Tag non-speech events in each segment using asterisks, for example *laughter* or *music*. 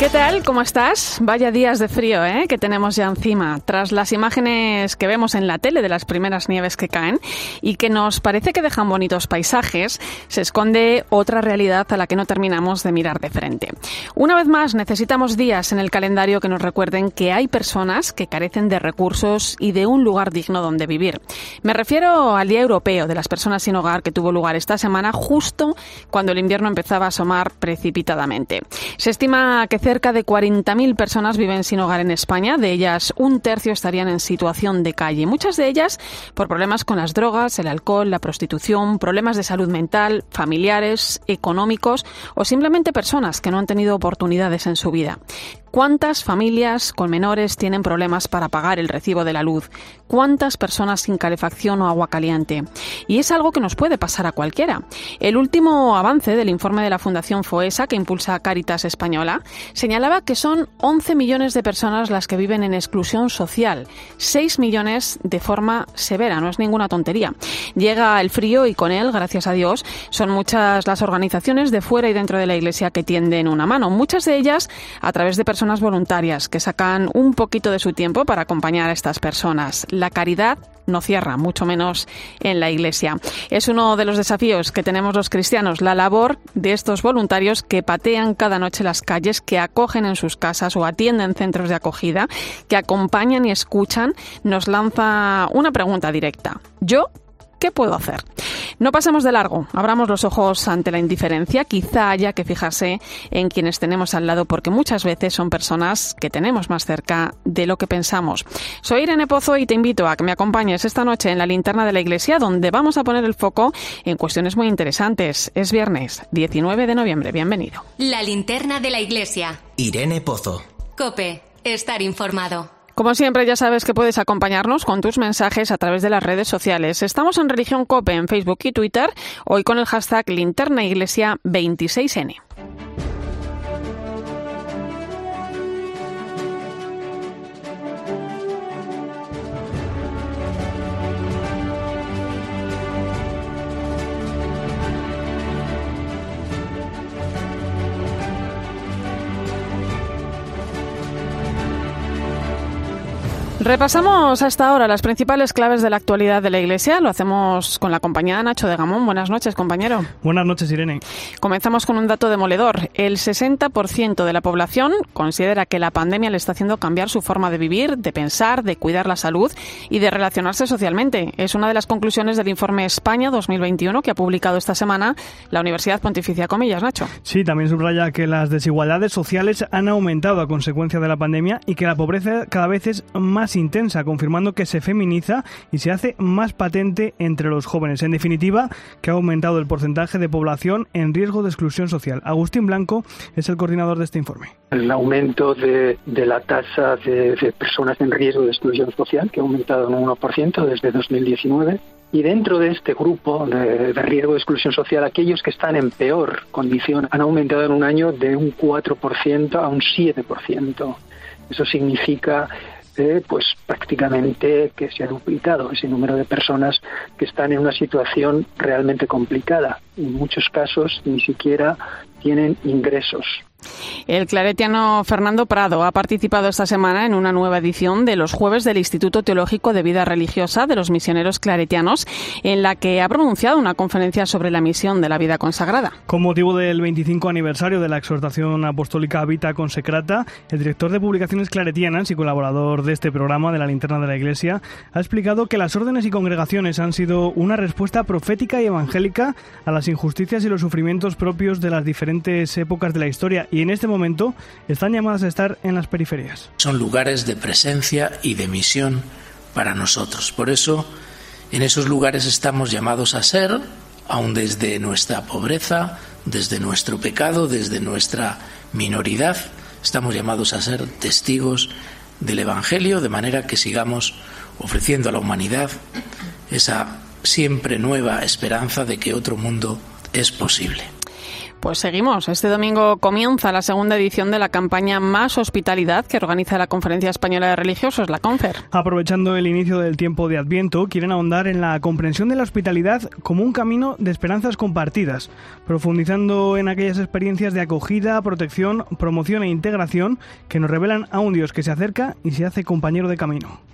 ¿Qué tal? ¿Cómo estás? Vaya días de frío, ¿eh? Que tenemos ya encima. Tras las imágenes que vemos en la tele de las primeras nieves que caen y que nos parece que dejan bonitos paisajes, se esconde otra realidad a la que no terminamos de mirar de frente. Una vez más, necesitamos días en el calendario que nos recuerden que hay personas que carecen de recursos y de un lugar digno donde vivir. Me refiero al Día Europeo de las Personas sin Hogar que tuvo lugar esta semana justo cuando el invierno empezaba a asomar precipitadamente. Se estima que cerca de 40.000 personas viven sin hogar en España, de ellas un tercio estarían en situación de calle, muchas de ellas por problemas con las drogas, el alcohol, la prostitución, problemas de salud mental, familiares, económicos o simplemente personas que no han tenido oportunidades en su vida. ¿Cuántas familias con menores tienen problemas para pagar el recibo de la luz? ¿Cuántas personas sin calefacción o agua caliente? Y es algo que nos puede pasar a cualquiera. El último avance del informe de la Fundación FOESA, que impulsa Caritas Española, señalaba que son 11 millones de personas las que viven en exclusión social, 6 millones de forma severa, no es ninguna tontería. Llega el frío y con él, gracias a Dios, son muchas las organizaciones de fuera y dentro de la Iglesia que tienden una mano, muchas de ellas a través de personas personas voluntarias que sacan un poquito de su tiempo para acompañar a estas personas. La caridad no cierra, mucho menos en la Iglesia. Es uno de los desafíos que tenemos los cristianos, la labor de estos voluntarios que patean cada noche las calles, que acogen en sus casas o atienden centros de acogida, que acompañan y escuchan, nos lanza una pregunta directa. ¿Yo ¿Qué puedo hacer? No pasemos de largo, abramos los ojos ante la indiferencia, quizá haya que fijarse en quienes tenemos al lado porque muchas veces son personas que tenemos más cerca de lo que pensamos. Soy Irene Pozo y te invito a que me acompañes esta noche en la linterna de la iglesia donde vamos a poner el foco en cuestiones muy interesantes. Es viernes 19 de noviembre, bienvenido. La linterna de la iglesia. Irene Pozo. Cope, estar informado. Como siempre, ya sabes que puedes acompañarnos con tus mensajes a través de las redes sociales. Estamos en Religión Cope en Facebook y Twitter, hoy con el hashtag Linterna Iglesia 26N. Repasamos hasta ahora las principales claves de la actualidad de la Iglesia. Lo hacemos con la compañía de Nacho de Gamón. Buenas noches, compañero. Buenas noches, Irene. Comenzamos con un dato demoledor. El 60% de la población considera que la pandemia le está haciendo cambiar su forma de vivir, de pensar, de cuidar la salud y de relacionarse socialmente. Es una de las conclusiones del informe España 2021 que ha publicado esta semana la Universidad Pontificia Comillas, Nacho. Sí, también subraya que las desigualdades sociales han aumentado a consecuencia de la pandemia y que la pobreza cada vez es más intensa, confirmando que se feminiza y se hace más patente entre los jóvenes. En definitiva, que ha aumentado el porcentaje de población en riesgo de exclusión social. Agustín Blanco es el coordinador de este informe. El aumento de, la tasa de, personas en riesgo de exclusión social, que ha aumentado en un 1% desde 2019. Y dentro de este grupo de, de, riesgo de exclusión social, aquellos que están en peor condición han aumentado en un año de un 4% a un 7%. Eso significa pues prácticamente que se ha duplicado ese número de personas que están en una situación realmente complicada. En muchos casos ni siquiera tienen ingresos. El claretiano Fernando Prado ha participado esta semana en una nueva edición de los Jueves del Instituto Teológico de Vida Religiosa de los Misioneros Claretianos, en la que ha pronunciado una conferencia sobre la misión de la vida consagrada. Con motivo del 25 aniversario de la exhortación apostólica Vita Consecrata, el director de publicaciones claretianas y colaborador de este programa de la Linterna de la Iglesia ha explicado que las órdenes y congregaciones han sido una respuesta profética y evangélica a las injusticias y los sufrimientos propios de las diferentes épocas de la historia y en este momento están llamadas a estar en las periferias. Son lugares de presencia y de misión para nosotros. Por eso, en esos lugares estamos llamados a ser, aun desde nuestra pobreza, desde nuestro pecado, desde nuestra minoridad, estamos llamados a ser testigos del Evangelio, de manera que sigamos ofreciendo a la humanidad esa siempre nueva esperanza de que otro mundo es posible. Pues seguimos. Este domingo comienza la segunda edición de la campaña Más Hospitalidad que organiza la Conferencia Española de Religiosos, la CONFER. Aprovechando el inicio del tiempo de Adviento, quieren ahondar en la comprensión de la hospitalidad como un camino de esperanzas compartidas, profundizando en aquellas experiencias de acogida, protección, promoción e integración que nos revelan a un Dios que se acerca y se hace compañero de camino.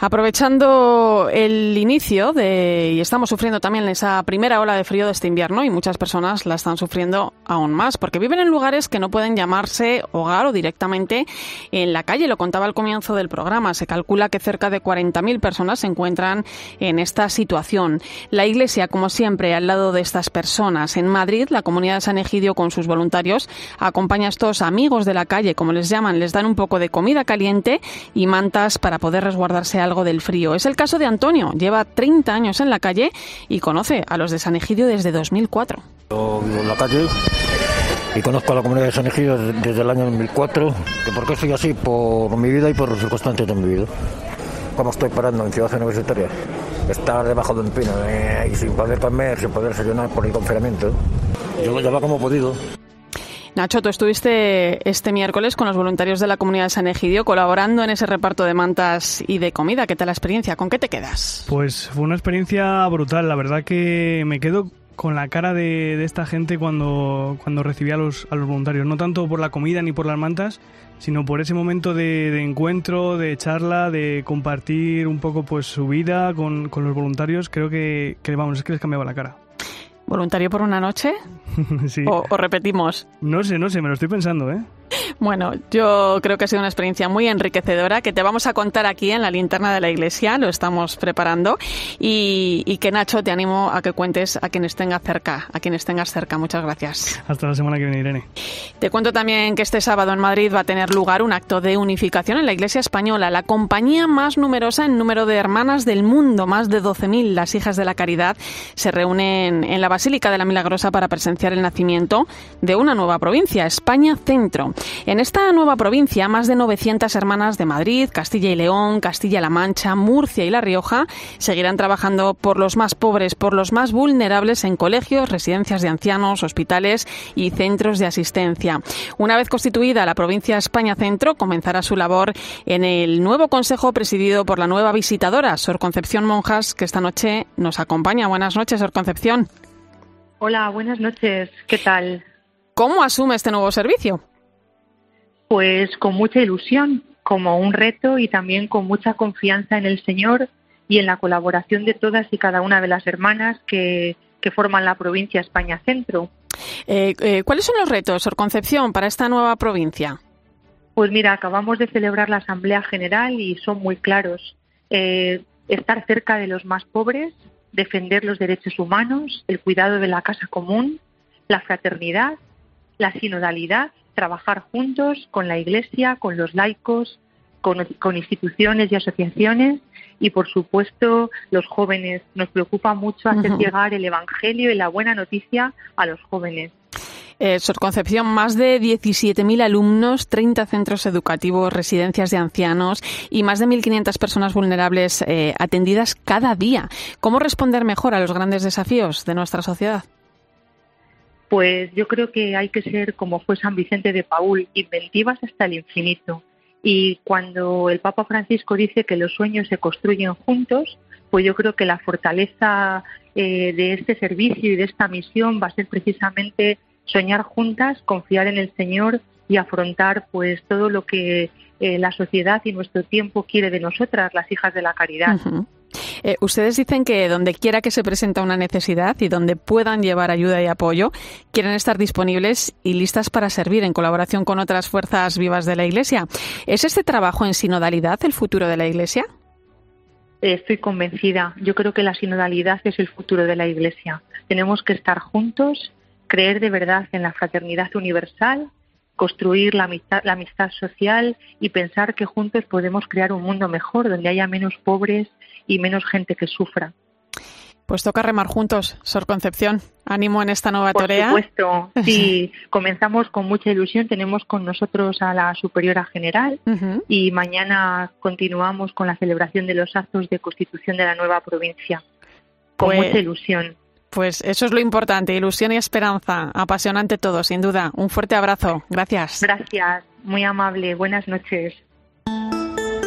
Aprovechando el inicio de, y estamos sufriendo también esa primera ola de frío de este invierno y muchas personas la están sufriendo aún más porque viven en lugares que no pueden llamarse hogar o directamente en la calle. Lo contaba al comienzo del programa. Se calcula que cerca de 40.000 personas se encuentran en esta situación. La Iglesia, como siempre, al lado de estas personas. En Madrid, la comunidad de San Egidio con sus voluntarios acompaña a estos amigos de la calle, como les llaman. Les dan un poco de comida caliente y mantas para poder resguardarse algo del frío. Es el caso de Antonio. Lleva 30 años en la calle y conoce a los de San Egidio desde 2004. Yo vivo en la calle y conozco a la comunidad de San Egidio desde el año 2004. ¿Que ¿Por qué soy así? Por mi vida y por los circunstancias de mi vida. ¿Cómo estoy parando en Ciudad Universitaria? Estar debajo de un pino eh, y sin poder comer, sin poder desayunar por el confinamiento. Yo lo llevo como he podido. Nacho, tú estuviste este miércoles con los voluntarios de la comunidad de San Egidio colaborando en ese reparto de mantas y de comida. ¿Qué tal la experiencia? ¿Con qué te quedas? Pues fue una experiencia brutal. La verdad que me quedo con la cara de, esta gente cuando, cuando recibía a los, voluntarios. No tanto por la comida ni por las mantas, sino por ese momento de, encuentro, de charla, de compartir un poco pues su vida con, los voluntarios. Creo que, vamos, es que les cambiaba la cara. ¿Voluntario por una noche? *laughs* sí. ¿O, ¿O, repetimos? No sé, no sé, me lo estoy pensando, ¿eh? Bueno, yo creo que ha sido una experiencia muy enriquecedora que te vamos a contar aquí en la linterna de la iglesia, lo estamos preparando y, y, que Nacho te animo a que cuentes a quienes tengas cerca, a quienes tengas cerca. Muchas gracias. Hasta la semana que viene, Irene. Te cuento también que este sábado en Madrid va a tener lugar un acto de unificación en la iglesia española, la compañía más numerosa en número de hermanas del mundo, más de 12.000, las hijas de la caridad, se reúnen en la Basílica de la Milagrosa para presenciar el nacimiento de una nueva provincia, España Centro. En esta nueva provincia, más de 900 hermanas de Madrid, Castilla y León, Castilla-La Mancha, Murcia y La Rioja seguirán trabajando por los más pobres, por los más vulnerables en colegios, residencias de ancianos, hospitales y centros de asistencia. Una vez constituida la provincia España Centro, comenzará su labor en el nuevo consejo presidido por la nueva visitadora, Sor Concepción Monjas, que esta noche nos acompaña. Buenas noches, Sor Concepción. Hola, buenas noches. ¿Qué tal? ¿Cómo asume este nuevo servicio? Pues con mucha ilusión, como un reto y también con mucha confianza en el Señor y en la colaboración de todas y cada una de las hermanas que, que forman la provincia España Centro. Eh, eh, ¿Cuáles son los retos, Sor Concepción, para esta nueva provincia? Pues mira, acabamos de celebrar la Asamblea General y son muy claros. Eh, estar cerca de los más pobres, defender los derechos humanos, el cuidado de la casa común, la fraternidad, la sinodalidad trabajar juntos con la Iglesia, con los laicos, con, con, instituciones y asociaciones y, por supuesto, los jóvenes. Nos preocupa mucho hacer uh -huh. llegar el Evangelio y la buena noticia a los jóvenes. Eh, Sor Concepción, más de 17.000 alumnos, 30 centros educativos, residencias de ancianos y más de 1.500 personas vulnerables eh, atendidas cada día. ¿Cómo responder mejor a los grandes desafíos de nuestra sociedad? Pues yo creo que hay que ser, como fue San Vicente de Paul, inventivas hasta el infinito. Y cuando el Papa Francisco dice que los sueños se construyen juntos, pues yo creo que la fortaleza eh, de este servicio y de esta misión va a ser precisamente soñar juntas, confiar en el Señor y afrontar pues todo lo que eh, la sociedad y nuestro tiempo quiere de nosotras, las hijas de la caridad. Eh, ustedes dicen que donde quiera que se presenta una necesidad y donde puedan llevar ayuda y apoyo, quieren estar disponibles y listas para servir en colaboración con otras fuerzas vivas de la Iglesia. ¿Es este trabajo en sinodalidad el futuro de la Iglesia? Estoy convencida. Yo creo que la sinodalidad es el futuro de la Iglesia. Tenemos que estar juntos, creer de verdad en la fraternidad universal, construir la amistad, la amistad social y pensar que juntos podemos crear un mundo mejor donde haya menos pobres y menos gente que sufra. Pues toca remar juntos, Sor Concepción. Ánimo en esta nueva Por torea. supuesto, *laughs* sí, comenzamos con mucha ilusión. Tenemos con nosotros a la superiora general y mañana continuamos con la celebración de los actos de constitución de la nueva provincia. Con Pues- mucha ilusión. Pues eso es lo importante, ilusión y esperanza. Apasionante todo, sin duda. Un fuerte abrazo. Gracias. Gracias, muy amable. Buenas noches.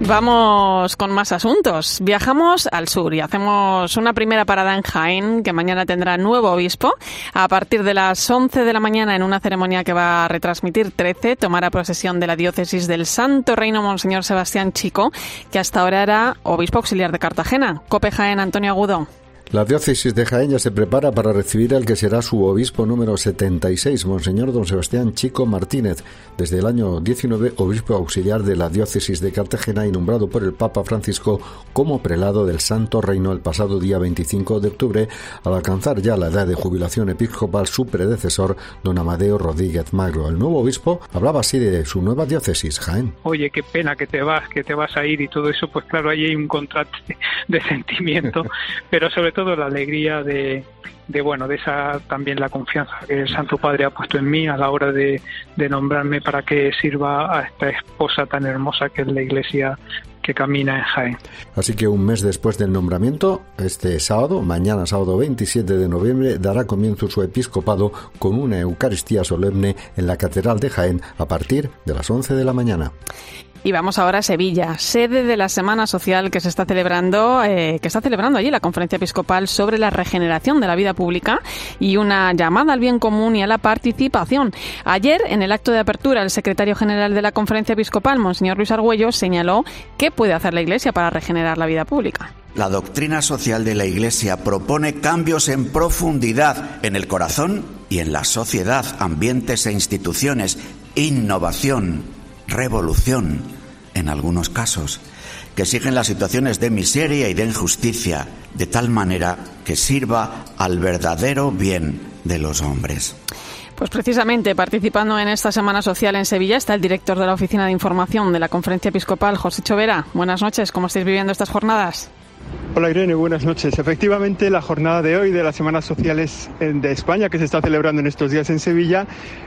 Vamos con más asuntos. Viajamos al sur y hacemos una primera parada en Jaén, que mañana tendrá nuevo obispo. A partir de las 11 de la mañana, en una ceremonia que va a retransmitir 13, tomará posesión de la diócesis del Santo Reino Monseñor Sebastián Chico, que hasta ahora era obispo auxiliar de Cartagena. Cope Jaén, Antonio Agudo. La diócesis de Jaén ya se prepara para recibir al que será su obispo número 76, Monseñor don Sebastián Chico Martínez, desde el año 19 obispo auxiliar de la diócesis de Cartagena y nombrado por el Papa Francisco como prelado del Santo Reino el pasado día 25 de octubre, al alcanzar ya la edad de jubilación episcopal su predecesor, don Amadeo Rodríguez Magro. El nuevo obispo hablaba así de su nueva diócesis, Jaén. oye, qué pena que te vas, que te vas a ir y todo eso, pues claro, ahí hay un contraste de sentimiento, *laughs* pero sobre todo la alegría de, de bueno, de esa también la confianza que el Santo Padre ha puesto en mí a la hora de, de nombrarme para que sirva a esta esposa tan hermosa que es la Iglesia que camina en Jaén. Así que un mes después del nombramiento, este sábado, mañana sábado 27 de noviembre, dará comienzo su episcopado con una Eucaristía solemne en la Catedral de Jaén a partir de las 11 de la mañana. Y vamos ahora a Sevilla, sede de la Semana Social que se está celebrando, eh, que está celebrando allí la Conferencia Episcopal sobre la regeneración de la vida pública y una llamada al bien común y a la participación. Ayer, en el acto de apertura, el secretario general de la Conferencia Episcopal, Monseñor Luis Argüello, señaló qué puede hacer la Iglesia para regenerar la vida pública. La doctrina social de la Iglesia propone cambios en profundidad en el corazón y en la sociedad, ambientes e instituciones, innovación, revolución, en algunos casos, que exigen las situaciones de miseria y de injusticia, de tal manera que sirva al verdadero bien de los hombres. Pues precisamente participando en esta Semana Social en Sevilla está el director de la Oficina de Información de la Conferencia Episcopal, José Chovera. Buenas noches, ¿cómo estáis viviendo estas jornadas? Hola Irene, buenas noches. Efectivamente, la jornada de hoy de las Semanas Sociales de España, que se está celebrando en estos días en Sevilla,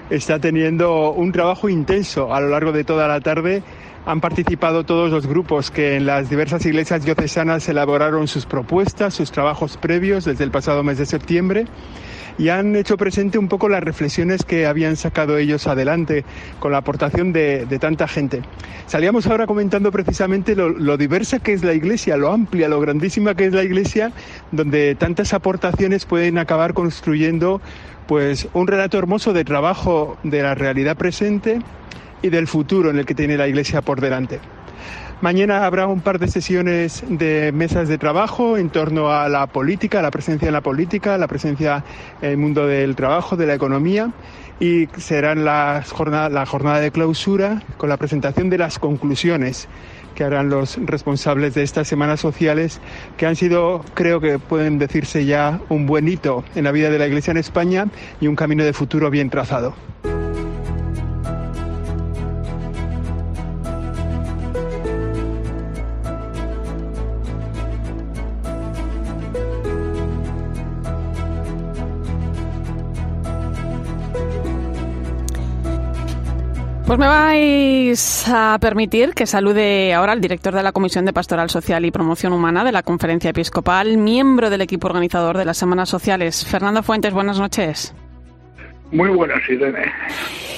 está teniendo un trabajo intenso a lo largo de toda la tarde. Han participado todos los grupos que en las diversas iglesias diocesanas elaboraron sus propuestas, sus trabajos previos desde el pasado mes de septiembre y han hecho presente un poco las reflexiones que habían sacado ellos adelante con la aportación de, tanta gente. Salíamos ahora comentando precisamente lo, lo, diversa que es la Iglesia, lo amplia, lo grandísima que es la Iglesia, donde tantas aportaciones pueden acabar construyendo pues un relato hermoso de trabajo de la realidad presente y del futuro en el que tiene la Iglesia por delante. Mañana habrá un par de sesiones de mesas de trabajo en torno a la política, la presencia en la política, la presencia en el mundo del trabajo, de la economía y serán las jornada, la jornada de clausura con la presentación de las conclusiones que harán los responsables de estas semanas sociales que han sido, creo que pueden decirse ya, un buen hito en la vida de la Iglesia en España y un camino de futuro bien trazado. Pues me vais a permitir que salude ahora al director de la Comisión de Pastoral Social y Promoción Humana de la Conferencia Episcopal, miembro del equipo organizador de las Semanas Sociales. Fernando Fuentes, buenas noches. Muy buenas, Irene.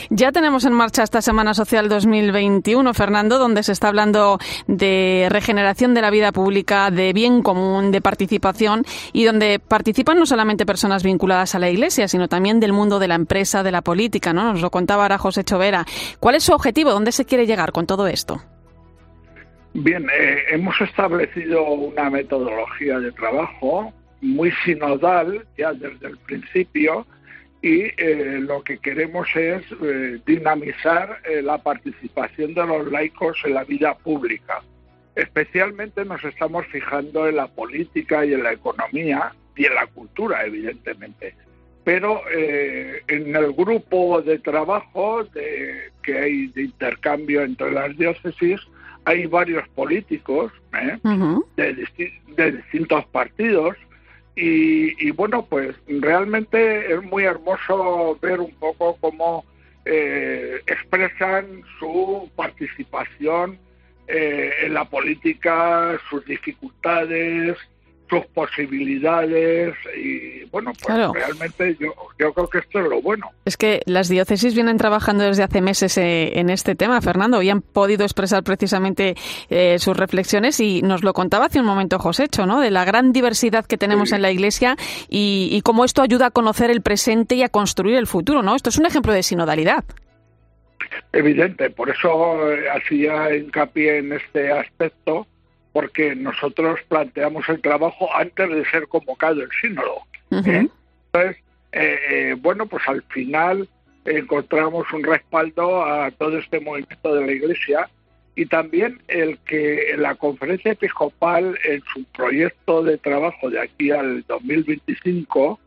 Ya tenemos en marcha esta Semana Social 2021, Fernando, donde se está hablando de regeneración de la vida pública, de bien común, de participación y donde participan no solamente personas vinculadas a la Iglesia, sino también del mundo de la empresa, de la política, ¿no? Nos lo contaba ahora José Chovera. ¿Cuál es su objetivo? ¿Dónde se quiere llegar con todo esto? Bien, eh, hemos establecido una metodología de trabajo muy sinodal ya desde el principio y eh, lo que queremos es eh, dinamizar eh, la participación de los laicos en la vida pública. Especialmente nos estamos fijando en la política y en la economía, y en la cultura, evidentemente. Pero eh, en el grupo de trabajo de, que hay de intercambio entre las diócesis, hay varios políticos ¿eh? de, distintos partidos y, bueno, pues realmente es muy hermoso ver un poco cómo eh, expresan su participación eh, en la política, sus dificultades, sus posibilidades y bueno, pues realmente yo, yo creo que esto es lo bueno. Es que las diócesis vienen trabajando desde hace meses eh, en este tema, Fernando, y han podido expresar precisamente eh, sus reflexiones y nos lo contaba hace un momento Josécho, ¿no? De la gran diversidad que tenemos en la Iglesia y, y cómo esto ayuda a conocer el presente y a construir el futuro, ¿no? Esto es un ejemplo de sinodalidad. Evidente, por eso eh, hacía hincapié en este aspecto porque nosotros planteamos el trabajo antes de ser convocado el sínodo. ¿eh? Entonces, eh, eh, bueno, pues al final encontramos un respaldo a todo este movimiento de la Iglesia y también el que la conferencia episcopal en su proyecto de trabajo de aquí al 2025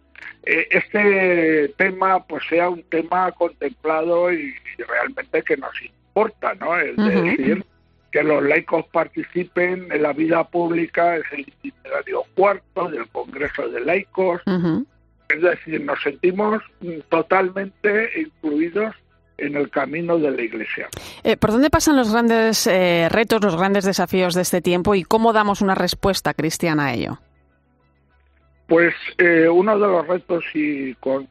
este tema pues sea un tema contemplado y, realmente que nos importa, ¿no? Es decir, que los laicos participen en la vida pública es el itinerario cuarto del Congreso de Laicos. Es decir, nos sentimos totalmente incluidos en el camino de la Iglesia. Eh, ¿Por dónde pasan los grandes eh, retos, los grandes desafíos de este tiempo y cómo damos una respuesta cristiana a ello? Pues eh, uno de los retos y con,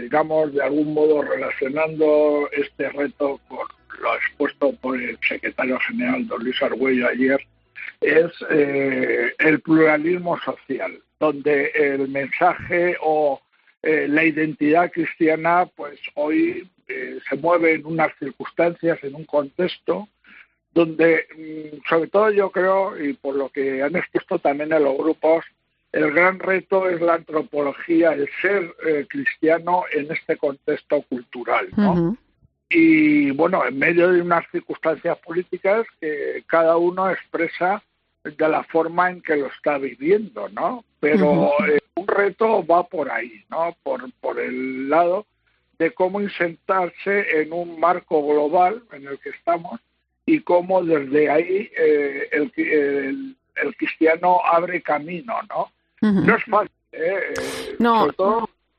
digamos, de algún modo relacionando este reto con lo expuesto por el secretario general don Luis Argüello ayer, es eh, el pluralismo social, donde el mensaje o eh, la identidad cristiana, pues hoy eh, se mueve en unas circunstancias, en un contexto, donde, mm, sobre todo yo creo, y por lo que han expuesto también en los grupos, el gran reto es la antropología, el ser cristiano en este contexto cultural, ¿no? Y bueno, en medio de unas circunstancias políticas que cada uno expresa de la forma en que lo está viviendo, ¿no? Pero eh, un reto va por ahí, ¿no? Por, por el lado de cómo insertarse en un marco global en el que estamos y cómo desde ahí eh, el, el, el, cristiano abre camino, ¿no? No es fácil, ¿eh? eh no.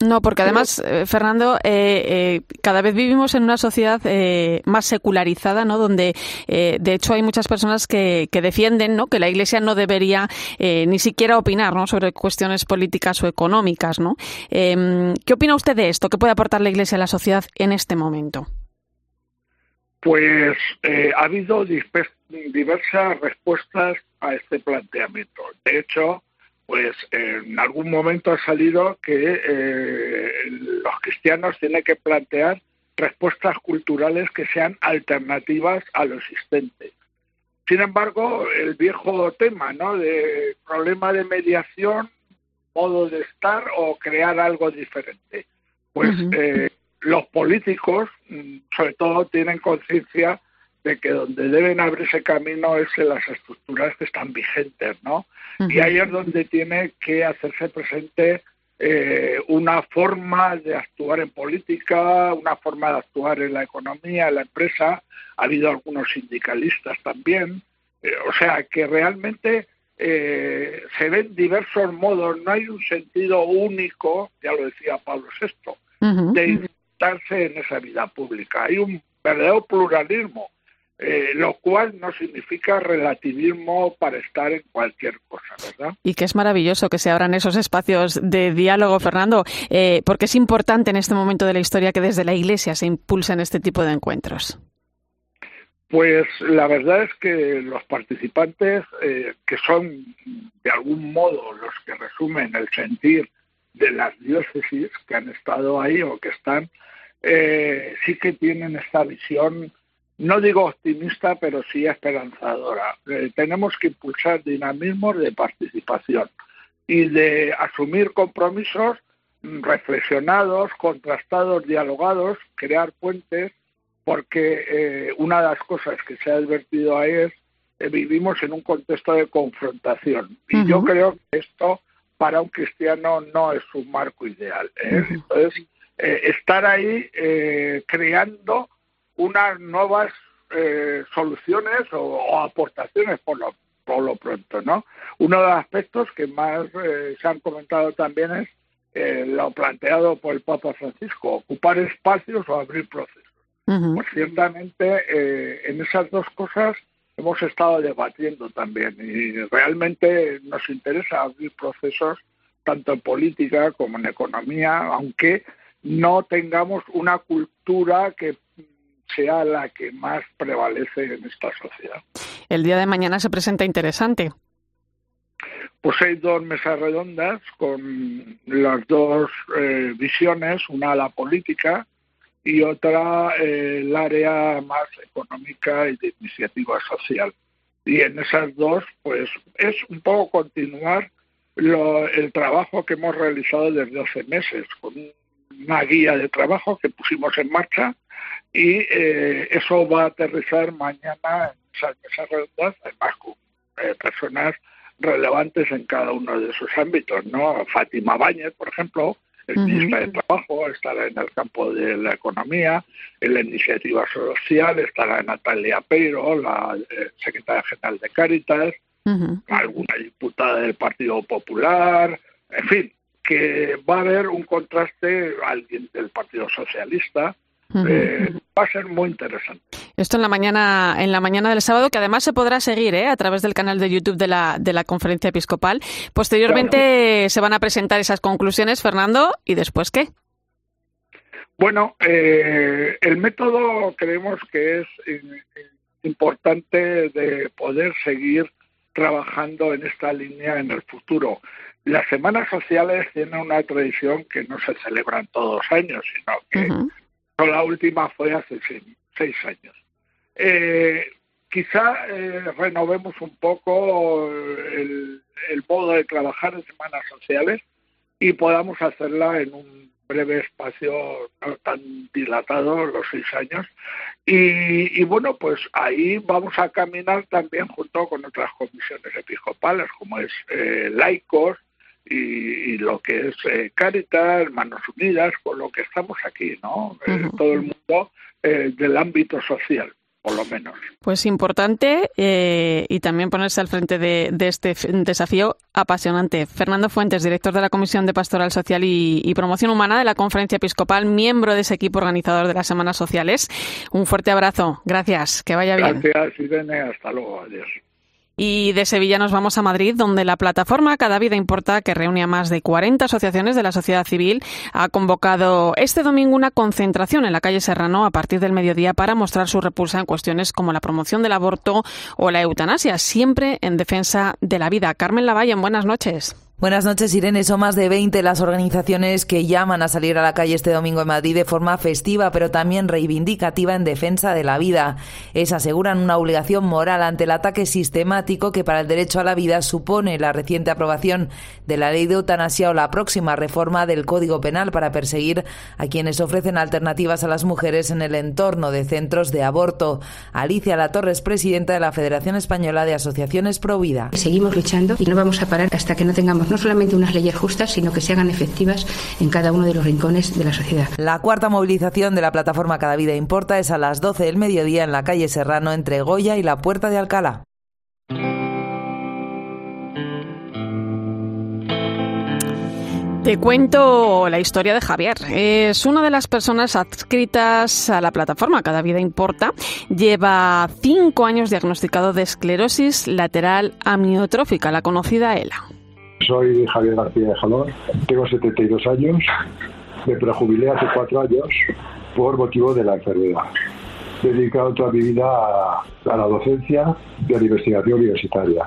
No, porque además, eh, Fernando, eh, eh, cada vez vivimos en una sociedad más secularizada, ¿no? Donde, de hecho, hay muchas personas que, defienden, ¿no? Que la Iglesia no debería ni siquiera opinar, ¿no? Sobre cuestiones políticas o económicas, ¿no? Em, ¿Qué opina usted de esto? ¿Qué puede aportar la Iglesia a la sociedad en este momento? Pues ha habido diversas respuestas a este planteamiento. De hecho, pues en algún momento ha salido que eh, los cristianos tienen que plantear respuestas culturales que sean alternativas a lo existente. Sin embargo, el viejo tema, ¿no? De problema de mediación, modo de estar o crear algo diferente. Pues eh, los políticos, mm, sobre todo, tienen conciencia de que donde deben abrirse camino es en las estructuras que están vigentes, ¿no? Y ahí es donde tiene que hacerse presente eh, una forma de actuar en política, una forma de actuar en la economía, en la empresa. Ha habido algunos sindicalistas también. Eh, o sea, que realmente eh, se ven diversos modos. No hay un sentido único, ya lo decía Pablo VI, de insertarse en esa vida pública. Hay un verdadero pluralismo eh, lo cual no significa relativismo para estar en cualquier cosa, ¿verdad? Y que es maravilloso que se abran esos espacios de diálogo, Fernando, eh, porque es importante en este momento de la historia que desde la Iglesia se impulsen este tipo de encuentros. Pues la verdad es que los participantes, eh, que son de algún modo los que resumen el sentir de las diócesis que han estado ahí o que están, sí que tienen esta visión no digo optimista, pero sí esperanzadora. Eh, tenemos que impulsar dinamismos de participación y de asumir compromisos reflexionados, contrastados, dialogados, crear puentes, porque eh, una de las cosas que se ha advertido ahí es que vivimos en un contexto de confrontación. Y yo creo que esto para un cristiano no es un marco ideal. ¿eh? Entonces, eh, estar ahí eh, creando unas nuevas soluciones o, aportaciones por lo, por lo pronto, ¿no? Uno de los aspectos que más se han comentado también es lo planteado por el Papa Francisco, ocupar espacios o abrir procesos. Pues ciertamente en esas dos cosas hemos estado debatiendo también y realmente nos interesa abrir procesos tanto en política como en economía, aunque no tengamos una cultura que sea la que más prevalece en esta sociedad. El día de mañana se presenta interesante. Pues hay dos mesas redondas con las dos eh, visiones, una la política y otra eh, el área más económica y de iniciativa social. Y en esas dos, pues es un poco continuar el trabajo que hemos realizado desde hace meses, con una guía de trabajo que pusimos en marcha y eh, eso va a aterrizar mañana en esas mesas redondas, con eh, personas relevantes en cada uno de esos ámbitos, ¿no? Fátima Báñez, por ejemplo, el ministro de Trabajo, estará en el campo de la economía, en la iniciativa social, estará Natalia Peiro, la eh, secretaria general de Cáritas, alguna diputada del Partido Popular, en fin, que va a haber un contraste, alguien del Partido Socialista, eh, va a ser muy interesante. Esto en la mañana, en la mañana del sábado, que además se podrá seguir ¿eh? a través del canal de YouTube de la, de la conferencia episcopal. Posteriormente se van a presentar esas conclusiones, Fernando, ¿y después qué? Bueno, eh, el método creemos que es importante de poder seguir trabajando en esta línea en el futuro. Las semanas sociales tienen una tradición que no se celebran todos los años, sino que la última fue hace seis, años. Eh, quizá eh, renovemos un poco el, el, modo de trabajar en semanas sociales y podamos hacerla en un breve espacio no tan dilatado, los seis años. Y, bueno, pues ahí vamos a caminar también junto con otras comisiones episcopales, como es eh, Laicos y, lo que es eh, Caritas, Manos Unidas, con lo que estamos aquí, ¿no? Eh, todo el mundo del ámbito social por lo menos. Pues importante eh, y también ponerse al frente de, este desafío apasionante. Fernando Fuentes, director de la Comisión de Pastoral Social y, Promoción Humana de la Conferencia Episcopal, miembro de ese equipo organizador de las Semanas Sociales. Un fuerte abrazo. Gracias. Que vaya bien. Gracias, Irene. Hasta luego. Adiós. Y de Sevilla nos vamos a Madrid, donde la plataforma Cada Vida Importa, que reúne a más de 40 asociaciones de la sociedad civil, ha convocado este domingo una concentración en la calle Serrano a partir del mediodía para mostrar su repulsa en cuestiones como la promoción del aborto o la eutanasia, siempre en defensa de la vida. Carmen Lavalle, buenas noches. Buenas noches, Irene. Son más de 20 las organizaciones que llaman a salir a la calle este domingo en Madrid de forma festiva, pero también reivindicativa en defensa de la vida. Es, aseguran, una obligación moral ante el ataque sistemático que para el derecho a la vida supone la reciente aprobación de la ley de eutanasia o la próxima reforma del Código Penal para perseguir a quienes ofrecen alternativas a las mujeres en el entorno de centros de aborto. Alicia Latorre presidenta de la Federación Española de Asociaciones Pro Vida. Seguimos luchando y no vamos a parar hasta que no tengamos no solamente unas leyes justas, sino que se hagan efectivas en cada uno de los rincones de la sociedad. La cuarta movilización de la plataforma Cada Vida Importa es a las 12 del mediodía en la calle Serrano entre Goya y la Puerta de Alcalá. Te cuento la historia de Javier. Es una de las personas adscritas a la plataforma Cada Vida Importa. Lleva cinco años diagnosticado de esclerosis lateral amiotrófica, la conocida ELA. Soy Javier García de Jalón, tengo 72 años, me prejubilé hace cuatro años por motivo de la enfermedad. Dedicado toda mi vida a, la docencia y a la investigación universitaria.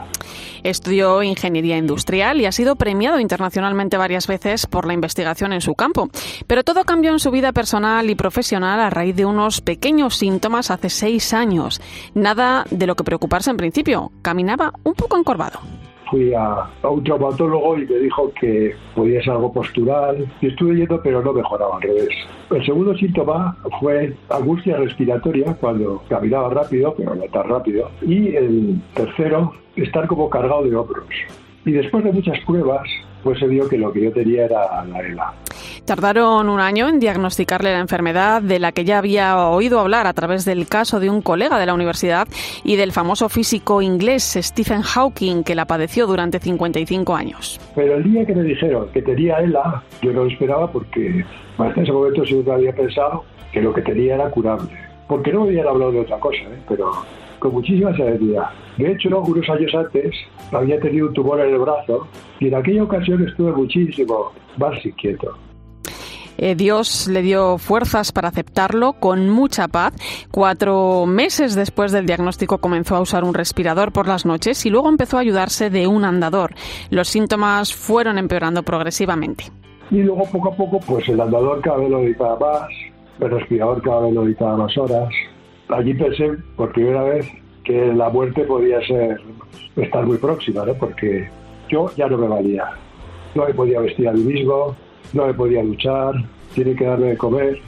Estudió ingeniería industrial y ha sido premiado internacionalmente varias veces por la investigación en su campo. Pero todo cambió en su vida personal y profesional a raíz de unos pequeños síntomas hace seis años. Nada de lo que preocuparse en principio. Caminaba un poco encorvado fui a, un traumatólogo y me dijo que podía ser algo postural. Y estuve yendo, pero no mejoraba al revés. El segundo síntoma fue angustia respiratoria cuando caminaba rápido, pero no tan rápido. Y el tercero, estar como cargado de hombros. Y después de muchas pruebas, pues se vio que lo que yo tenía era la ELA. Tardaron un año en diagnosticarle la enfermedad de la que ya había oído hablar a través del caso de un colega de la universidad y del famoso físico inglés Stephen Hawking, que la padeció durante 55 años. Pero el día que me dijeron que tenía ELA, yo no lo esperaba porque hasta ese momento siempre había pensado que lo que tenía era curable. Porque no me habían hablado de otra cosa, ¿eh? pero con muchísima seguridad. De hecho, unos años antes había tenido un tumor en el brazo y en aquella ocasión estuve muchísimo más inquieto. Eh, Dios le dio fuerzas para aceptarlo con mucha paz. Cuatro meses después del diagnóstico comenzó a usar un respirador por las noches y luego empezó a ayudarse de un andador. Los síntomas fueron empeorando progresivamente. Y luego poco a poco, pues el andador cada vez lo dedicaba más, el respirador cada vez lo dedicaba más horas. Allí pensé por primera vez que la muerte podía ser estar muy próxima, ¿no? porque yo ya no me valía. No me podía vestir a mí mismo, no me podía duchar, tiene que darme de comer.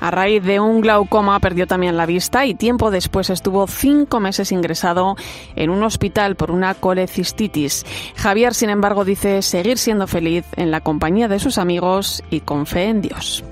A raíz de un glaucoma perdió también la vista y tiempo después estuvo cinco meses ingresado en un hospital por una colecistitis. Javier, sin embargo, dice seguir siendo feliz en la compañía de sus amigos y con fe en Dios.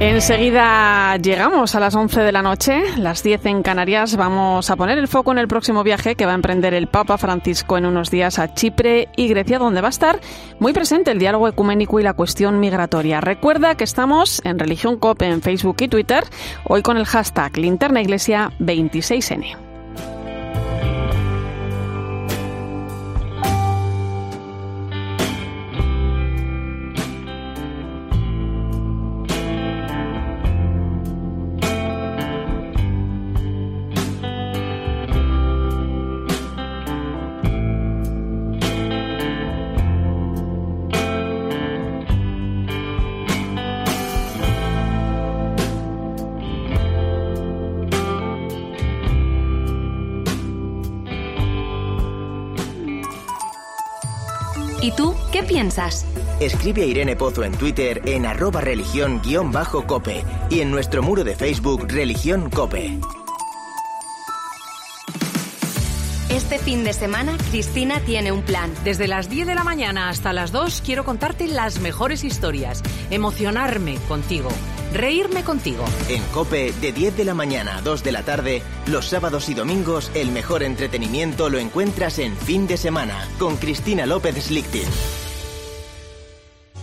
Enseguida llegamos a las 11 de la noche, las 10 en Canarias. Vamos a poner el foco en el próximo viaje que va a emprender el Papa Francisco en unos días a Chipre y Grecia, donde va a estar muy presente el diálogo ecuménico y la cuestión migratoria. Recuerda que estamos en Religión COPE en Facebook y Twitter, hoy con el hashtag Linterna Iglesia 26N. Escribe a Irene Pozo en Twitter en arroba religión-cope y en nuestro muro de Facebook Religión Cope. Este fin de semana, Cristina tiene un plan. Desde las 10 de la mañana hasta las 2 quiero contarte las mejores historias, emocionarme contigo, reírme contigo. En Cope, de 10 de la mañana a 2 de la tarde, los sábados y domingos, el mejor entretenimiento lo encuentras en fin de semana con Cristina López Slichting.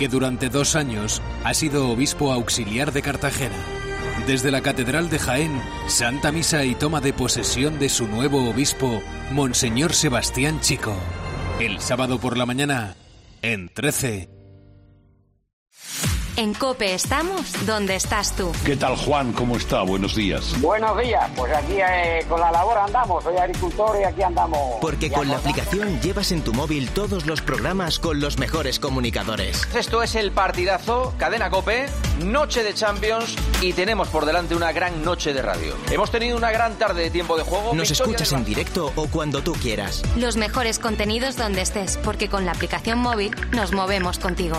que durante dos años ha sido obispo auxiliar de Cartagena. Desde la Catedral de Jaén, Santa Misa y toma de posesión de su nuevo obispo, Monseñor Sebastián Chico. El sábado por la mañana, en 13 en COPE estamos donde estás tú. ¿Qué tal Juan? ¿Cómo está? Buenos días. Buenos días. Pues aquí eh, con la labor andamos. Soy agricultor y aquí andamos. Porque con la aplicación llevas en tu móvil todos los programas con los mejores comunicadores. Esto es el partidazo, cadena COPE, noche de Champions y tenemos por delante una gran noche de radio. Hemos tenido una gran tarde de tiempo de juego. Nos escuchas en directo o cuando tú quieras. Los mejores contenidos donde estés, porque con la aplicación móvil nos movemos contigo.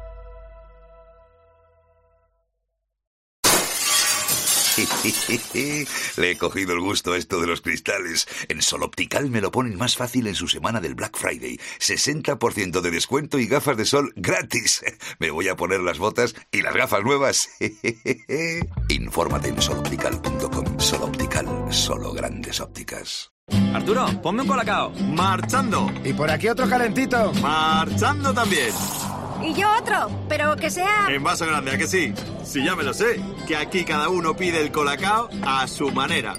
*laughs* Le he cogido el gusto a esto de los cristales. En Sol Optical me lo ponen más fácil en su semana del Black Friday. 60% de descuento y gafas de sol gratis. *laughs* Me voy a poner las botas y las gafas nuevas. *laughs* Infórmate en soloptical.com. Sol Optical, solo grandes ópticas. Arturo, ponme un colacao. Marchando. Y por aquí otro calentito. Marchando también. Y yo otro, pero que sea... En vaso grande, ¿a que sí? Si ya me lo sé, que aquí cada uno pide el colacao a su manera.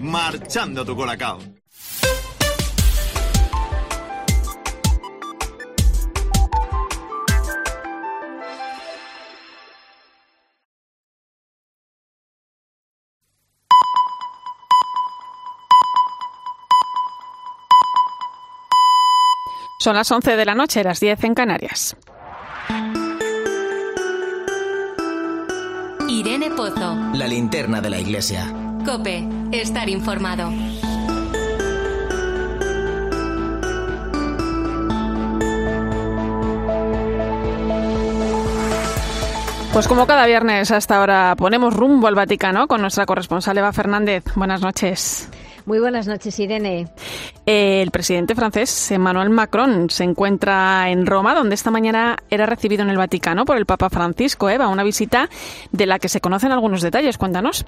Marchando tu colacao. Son las 11 de la noche, las 10 en Canarias. Pozo. La linterna de la iglesia. Cope, estar informado. Pues como cada viernes hasta ahora ponemos rumbo al Vaticano con nuestra corresponsal Eva Fernández. Buenas noches. Muy buenas noches, Irene. El presidente francés Emmanuel Macron se encuentra en Roma, donde esta mañana era recibido en el Vaticano por el Papa Francisco. Eva, una visita de la que se conocen algunos detalles. Cuéntanos.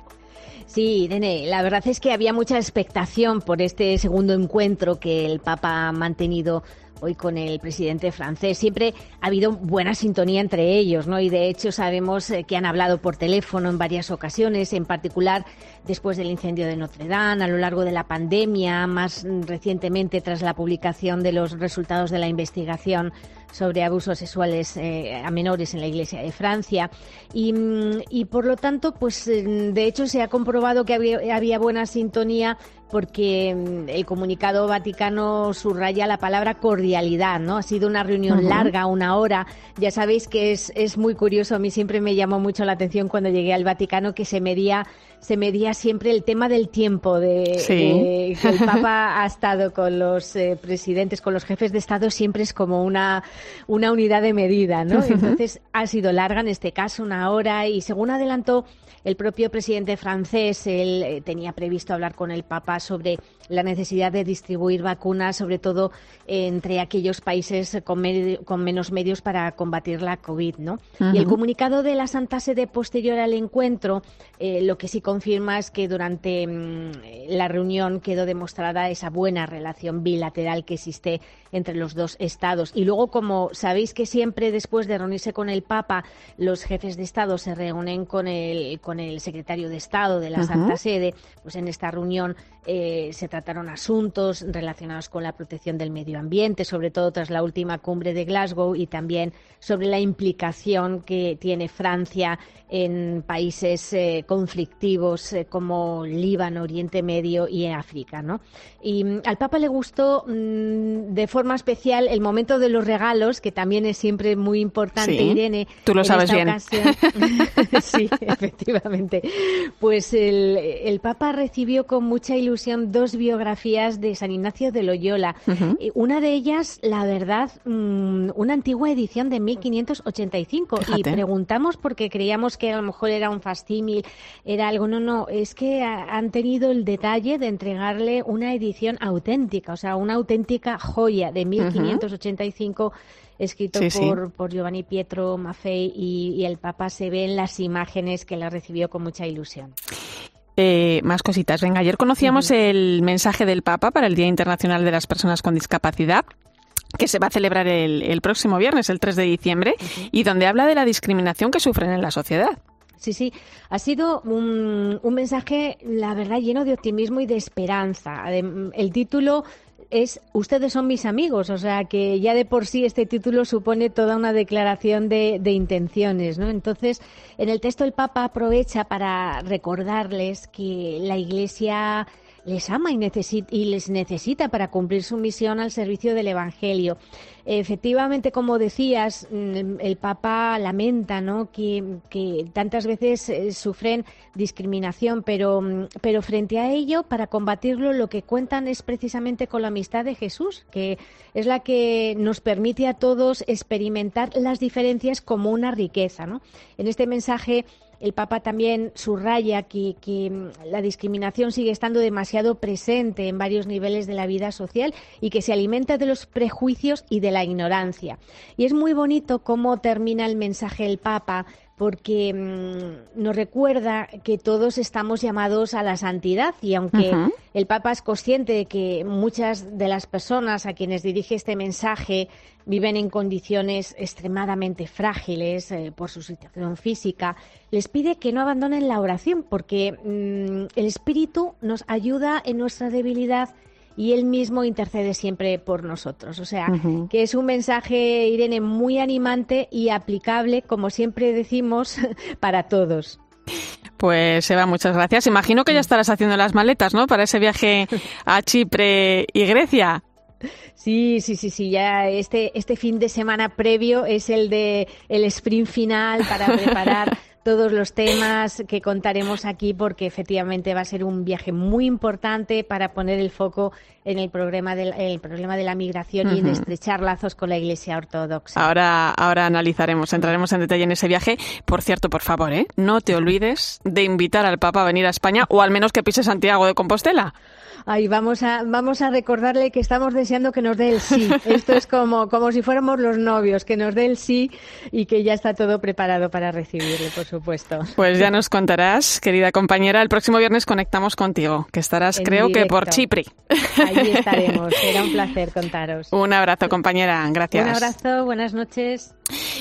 Sí, Irene, la verdad es que había mucha expectación por este segundo encuentro que el Papa ha mantenido hoy con el presidente francés. Siempre ha habido buena sintonía entre ellos, ¿no? Y de hecho sabemos eh, que han hablado por teléfono en varias ocasiones, en particular después del incendio de Notre Dame, a lo largo de la pandemia, más recientemente tras la publicación de los resultados de la investigación sobre abusos sexuales eh, a menores en la Iglesia de Francia. Y, mm, y, por lo tanto, pues mm, de hecho se ha comprobado que había, había buena sintonía porque mm, el comunicado vaticano subraya la palabra cordialidad, ¿no? Ha sido una reunión larga, una hora. Ya sabéis que es, es muy curioso, a mí siempre me llamó mucho la atención cuando llegué al Vaticano que se medía se medía siempre el tema del tiempo, de, que el Papa ha estado con los eh, presidentes, con los jefes de Estado, siempre es como una, una unidad de medida, ¿no? *laughs* Entonces ha sido larga en este caso, una hora, y según adelantó el propio presidente francés, él eh, tenía previsto hablar con el Papa sobre la necesidad de distribuir vacunas, sobre todo entre aquellos países con, menos medios para combatir la COVID, ¿no? Y el comunicado de la Santa Sede posterior al encuentro, eh, lo que sí confirma es que durante mm, la reunión quedó demostrada esa buena relación bilateral que existe entre los dos estados. Y luego, como sabéis que siempre después de reunirse con el Papa, los jefes de Estado se reúnen con el, con el secretario de Estado de la Santa Sede, pues en esta reunión eh, se trataron asuntos relacionados con la protección del medio ambiente, sobre todo tras la última cumbre de Glasgow y también sobre la implicación que tiene Francia en países eh, conflictivos eh, como Líbano, Oriente Medio y África. ¿no? Y mm, al Papa le gustó mm, de forma especial el momento de los regalos, que también es siempre muy importante, Irene. Tú lo sabes bien. *laughs* sí, efectivamente. Pues el, el Papa recibió con mucha ilusión dos biografías de San Ignacio de Loyola. Una de ellas, la verdad, mm, una antigua edición de 1585. Y preguntamos porque creíamos que a lo mejor era un fastímil, era algo. No, no, es que han tenido el detalle de entregarle una edición auténtica, o sea, una auténtica joya de 1585 escrito por, por, Giovanni Pietro Maffei y, y, el Papa se ve en las imágenes que la recibió con mucha ilusión. Eh, más cositas. Venga, ayer conocíamos el mensaje del Papa para el Día Internacional de las Personas con Discapacidad que se va a celebrar el, próximo viernes, el 3 de diciembre, y donde habla de la discriminación que sufren en la sociedad. Sí, sí, ha sido un, un, mensaje, la verdad, lleno de optimismo y de esperanza. El título es Ustedes son mis amigos, o sea que ya de por sí este título supone toda una declaración de, de intenciones, ¿no? Entonces, en el texto el Papa aprovecha para recordarles que la Iglesia les ama y, les necesita para cumplir su misión al servicio del Evangelio. Efectivamente, como decías, mm, el Papa lamenta ¿no? que, tantas veces eh, sufren discriminación, pero, mm, pero frente a ello, para combatirlo, lo que cuentan es precisamente con la amistad de Jesús, que es la que nos permite a todos experimentar las diferencias como una riqueza. ¿no? En este mensaje el Papa también subraya que, mm, la discriminación sigue estando demasiado presente en varios niveles de la vida social y que se alimenta de los prejuicios y de la ignorancia. Y es muy bonito cómo termina el mensaje del Papa porque mm, nos recuerda que todos estamos llamados a la santidad y aunque el Papa es consciente de que muchas de las personas a quienes dirige este mensaje viven en condiciones extremadamente frágiles eh, por su situación física, les pide que no abandonen la oración porque mm, el Espíritu nos ayuda en nuestra debilidad y él mismo intercede siempre por nosotros. O sea, que es un mensaje, Irene, muy animante y aplicable, como siempre decimos, *laughs* para todos. Pues Eva, muchas gracias. Imagino que ya estarás haciendo las maletas, ¿no? Para ese viaje a Chipre y Grecia. Sí, sí, sí, sí. Ya este, este fin de semana previo es el de el sprint final para *laughs* preparar todos los temas que contaremos aquí porque efectivamente va a ser un viaje muy importante para poner el foco en el problema del, el problema de la migración y en estrechar lazos con la Iglesia Ortodoxa. Ahora, ahora analizaremos, entraremos en detalle en ese viaje. Por cierto, por favor, ¿eh? no te olvides de invitar al Papa a venir a España o al menos que pise Santiago de Compostela. Ay, vamos a, vamos a recordarle que estamos deseando que nos dé el sí. *laughs* Esto es como, como si fuéramos los novios, que nos dé el sí y que ya está todo preparado para recibirle, por supuesto. Pues ya nos contarás, querida compañera. El próximo viernes conectamos contigo, que estarás, creo que por Chipre. Ahí *laughs* estaremos. Será un placer contaros. Un abrazo, compañera. Gracias. Un abrazo, buenas noches.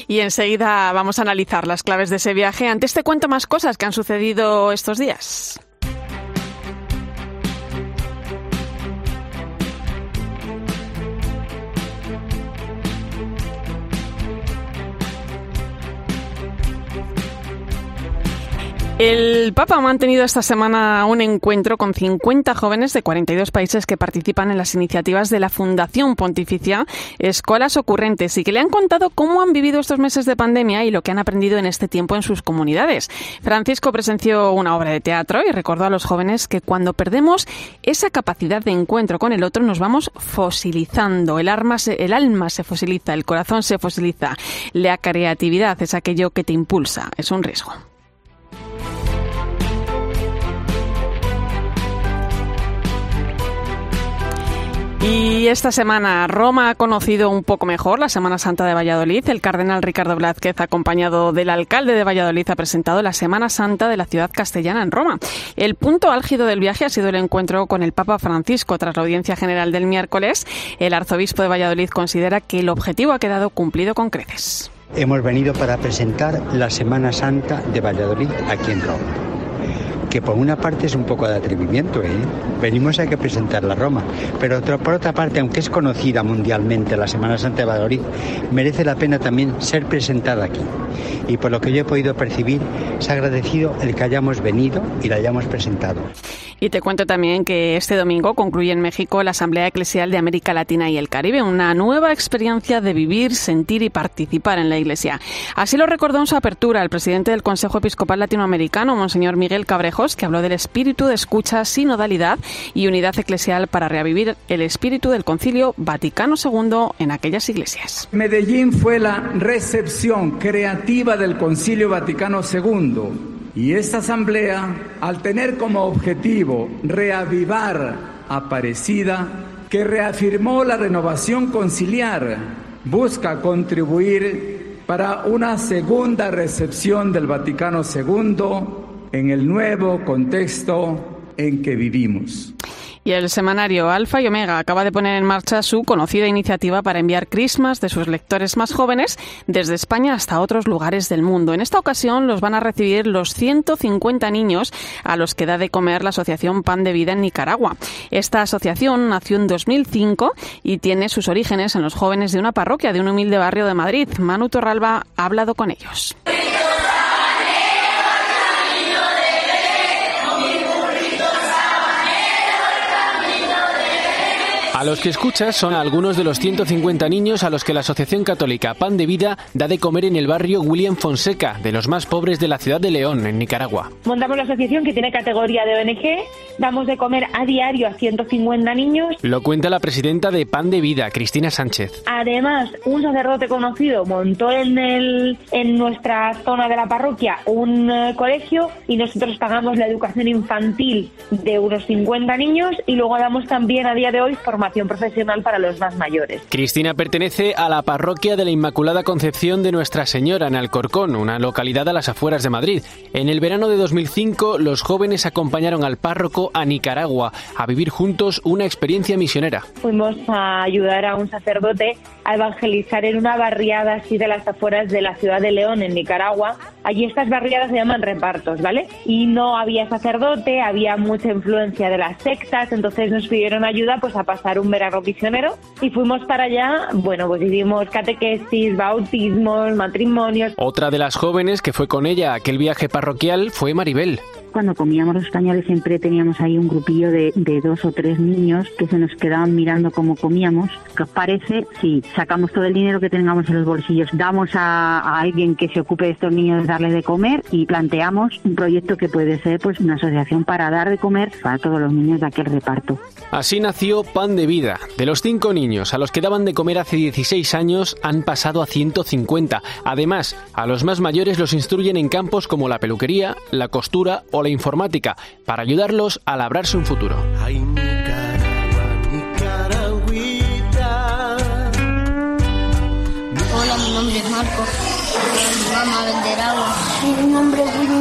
Y enseguida vamos a analizar las claves de ese viaje. Antes te cuento más cosas que han sucedido estos días. El Papa ha mantenido esta semana un encuentro con 50 jóvenes de 42 países que participan en las iniciativas de la Fundación Pontificia Escuelas Ocurrentes y que le han contado cómo han vivido estos meses de pandemia y lo que han aprendido en este tiempo en sus comunidades. Francisco presenció una obra de teatro y recordó a los jóvenes que cuando perdemos esa capacidad de encuentro con el otro nos vamos fosilizando. El, se, el alma se fosiliza, el corazón se fosiliza. La creatividad es aquello que te impulsa. Es un riesgo. Y esta semana Roma ha conocido un poco mejor la Semana Santa de Valladolid. El cardenal Ricardo Blázquez, acompañado del alcalde de Valladolid, ha presentado la Semana Santa de la ciudad castellana en Roma. El punto álgido del viaje ha sido el encuentro con el Papa Francisco tras la audiencia general del miércoles. El arzobispo de Valladolid considera que el objetivo ha quedado cumplido con creces. Hemos venido para presentar la Semana Santa de Valladolid aquí en Roma que por una parte es un poco de atrevimiento, ¿eh? venimos a que presentar la Roma, pero por otra parte, aunque es conocida mundialmente la Semana Santa de Valladolid, merece la pena también ser presentada aquí. Y por lo que yo he podido percibir, se ha agradecido el que hayamos venido y la hayamos presentado. Y te cuento también que este domingo concluye en México la Asamblea Eclesial de América Latina y el Caribe, una nueva experiencia de vivir, sentir y participar en la Iglesia. Así lo recordó en su apertura el presidente del Consejo Episcopal Latinoamericano, Monseñor Miguel Cabrejos, que habló del espíritu de escucha, sinodalidad y unidad eclesial para revivir el espíritu del Concilio Vaticano II en aquellas iglesias. Medellín fue la recepción creativa del Concilio Vaticano II y esta asamblea, al tener como objetivo reavivar Aparecida, que reafirmó la renovación conciliar, busca contribuir para una segunda recepción del Vaticano II en el nuevo contexto en que vivimos. Y el semanario Alfa y Omega acaba de poner en marcha su conocida iniciativa para enviar crismas de sus lectores más jóvenes desde España hasta otros lugares del mundo. En esta ocasión los van a recibir los 150 niños a los que da de comer la Asociación Pan de Vida en Nicaragua. Esta asociación nació en 2005 y tiene sus orígenes en los jóvenes de una parroquia de un humilde barrio de Madrid. Manu Torralba ha hablado con ellos. Los que escuchas son algunos de los 150 niños a los que la Asociación Católica Pan de Vida da de comer en el barrio William Fonseca, de los más pobres de la ciudad de León, en Nicaragua. Montamos la asociación que tiene categoría de ONG, damos de comer a diario a 150 niños. Lo cuenta la presidenta de Pan de Vida, Cristina Sánchez. Además, un sacerdote conocido montó en, el, en nuestra zona de la parroquia un eh, colegio y nosotros pagamos la educación infantil de unos 50 niños y luego damos también a día de hoy formación profesional para los más mayores. Cristina pertenece a la parroquia de la Inmaculada Concepción de Nuestra Señora en Alcorcón, una localidad a las afueras de Madrid. En el verano de 2005, los jóvenes acompañaron al párroco a Nicaragua a vivir juntos una experiencia misionera. Fuimos a ayudar a un sacerdote a evangelizar en una barriada así de las afueras de la ciudad de León, en Nicaragua. Allí estas barriadas se llaman repartos, ¿vale? Y no había sacerdote, había mucha influencia de las sectas, entonces nos pidieron ayuda pues a pasar un verano misionero y fuimos para allá, bueno, pues hicimos catequesis, bautismos, matrimonios. Otra de las jóvenes que fue con ella a aquel viaje parroquial fue Maribel. Cuando comíamos los españoles siempre teníamos ahí un grupillo de, de dos o tres niños que se nos quedaban mirando cómo comíamos. ¿Qué os parece si sacamos todo el dinero que tengamos en los bolsillos, damos a, a alguien que se ocupe de estos niños darles de comer y planteamos un proyecto que puede ser pues una asociación para dar de comer para todos los niños de aquel reparto? Así nació Pan de Vida. De los cinco niños a los que daban de comer hace 16 años han pasado a 150. Además, a los más mayores los instruyen en campos como la peluquería, la costura o la informática, para ayudarlos a labrarse un futuro. Hola, mi nombre es Marco.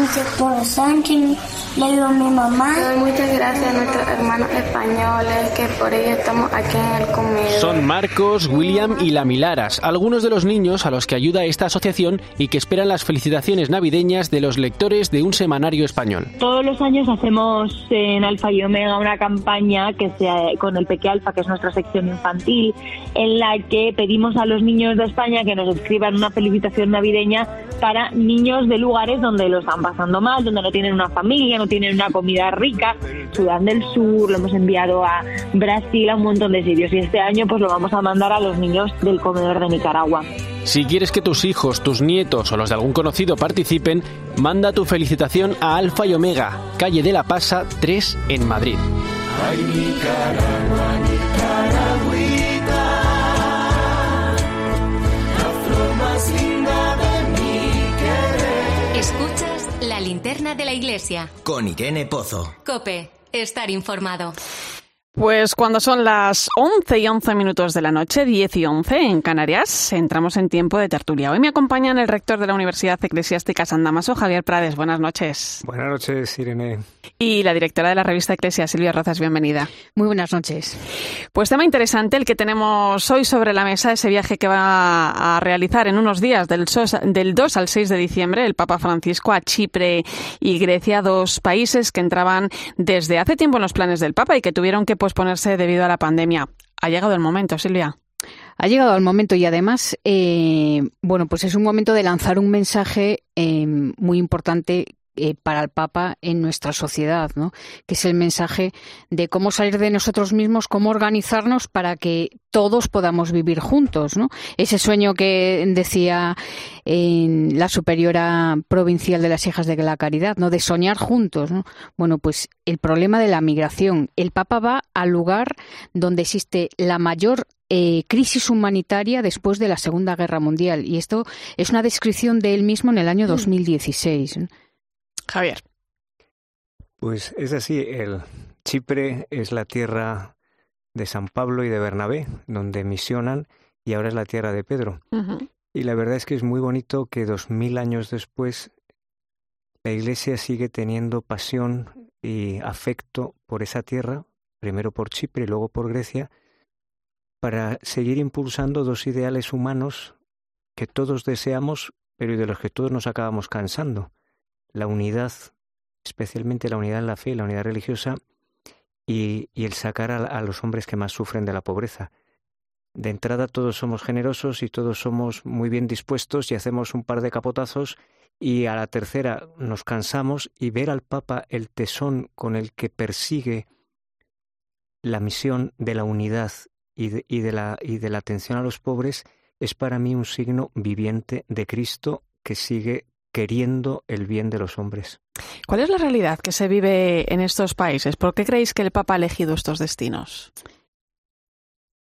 Sepúlveda Sánchez. Le digo a mi mamá. Muchas gracias a nuestros hermanos españoles que por ello estamos aquí en el comedor. Son Marcos, William y Lamilaras, algunos de los niños a los que ayuda esta asociación y que esperan las felicitaciones navideñas de los lectores de un semanario español. Todos los años hacemos en Alfa y Omega una campaña que sea con el Peque Alfa, que es nuestra sección infantil, en la que pedimos a los niños de España que nos escriban una felicitación navideña para niños de lugares donde lo están pasando mal, donde no tienen una familia, no tienen una comida rica. Sudán del Sur, lo hemos enviado a Brasil, a un montón de sitios. Y este año pues lo vamos a mandar a los niños del comedor de Nicaragua. Si quieres que tus hijos, tus nietos o los de algún conocido participen, manda tu felicitación a Alfa y Omega, calle de la Pasa 3 en Madrid. Ay, Nicaragua, Nicaragüita, linterna de la iglesia. Con Irene Pozo. Cope, estar informado. Pues cuando son las 11 y 11 minutos de la noche, 10 y 11 en Canarias, entramos en tiempo de tertulia. Hoy me acompañan el rector de la Universidad Eclesiástica San Damaso, Javier Prades. Buenas noches. Buenas noches, Irene. Y la directora de la revista Eclesia, Silvia Rozas, bienvenida. Muy buenas noches. Pues tema interesante el que tenemos hoy sobre la mesa, ese viaje que va a realizar en unos días, del, del 2 al 6 de diciembre, el Papa Francisco a Chipre y Grecia, dos países que entraban desde hace tiempo en los planes del Papa y que tuvieron que posponerse debido a la pandemia. Ha llegado el momento, Silvia. Ha llegado el momento y además, eh, bueno, pues es un momento de lanzar un mensaje eh, muy importante eh, para el Papa en nuestra sociedad, ¿no? que es el mensaje de cómo salir de nosotros mismos, cómo organizarnos para que todos podamos vivir juntos. ¿no? Ese sueño que decía en la superiora provincial de las hijas de la caridad, ¿no? de soñar juntos. ¿no? Bueno, pues el problema de la migración. El Papa va al lugar donde existe la mayor eh, crisis humanitaria después de la Segunda Guerra Mundial. Y esto es una descripción de él mismo en el año 2016. Javier. Pues es así, el Chipre es la tierra de San Pablo y de Bernabé, donde misionan, y ahora es la tierra de Pedro. Uh -huh. Y la verdad es que es muy bonito que dos mil años después la Iglesia sigue teniendo pasión y afecto por esa tierra, primero por Chipre y luego por Grecia, para seguir impulsando dos ideales humanos que todos deseamos, pero de los que todos nos acabamos cansando la unidad, especialmente la unidad en la fe, la unidad religiosa, y, y el sacar a, a, los hombres que más sufren de la pobreza. De entrada todos somos generosos y todos somos muy bien dispuestos y hacemos un par de capotazos y a la tercera nos cansamos y ver al Papa el tesón con el que persigue la misión de la unidad y de, y de, la, y de la atención a los pobres es para mí un signo viviente de Cristo que sigue queriendo el bien de los hombres. ¿Cuál es la realidad que se vive en estos países? ¿Por qué creéis que el Papa ha elegido estos destinos?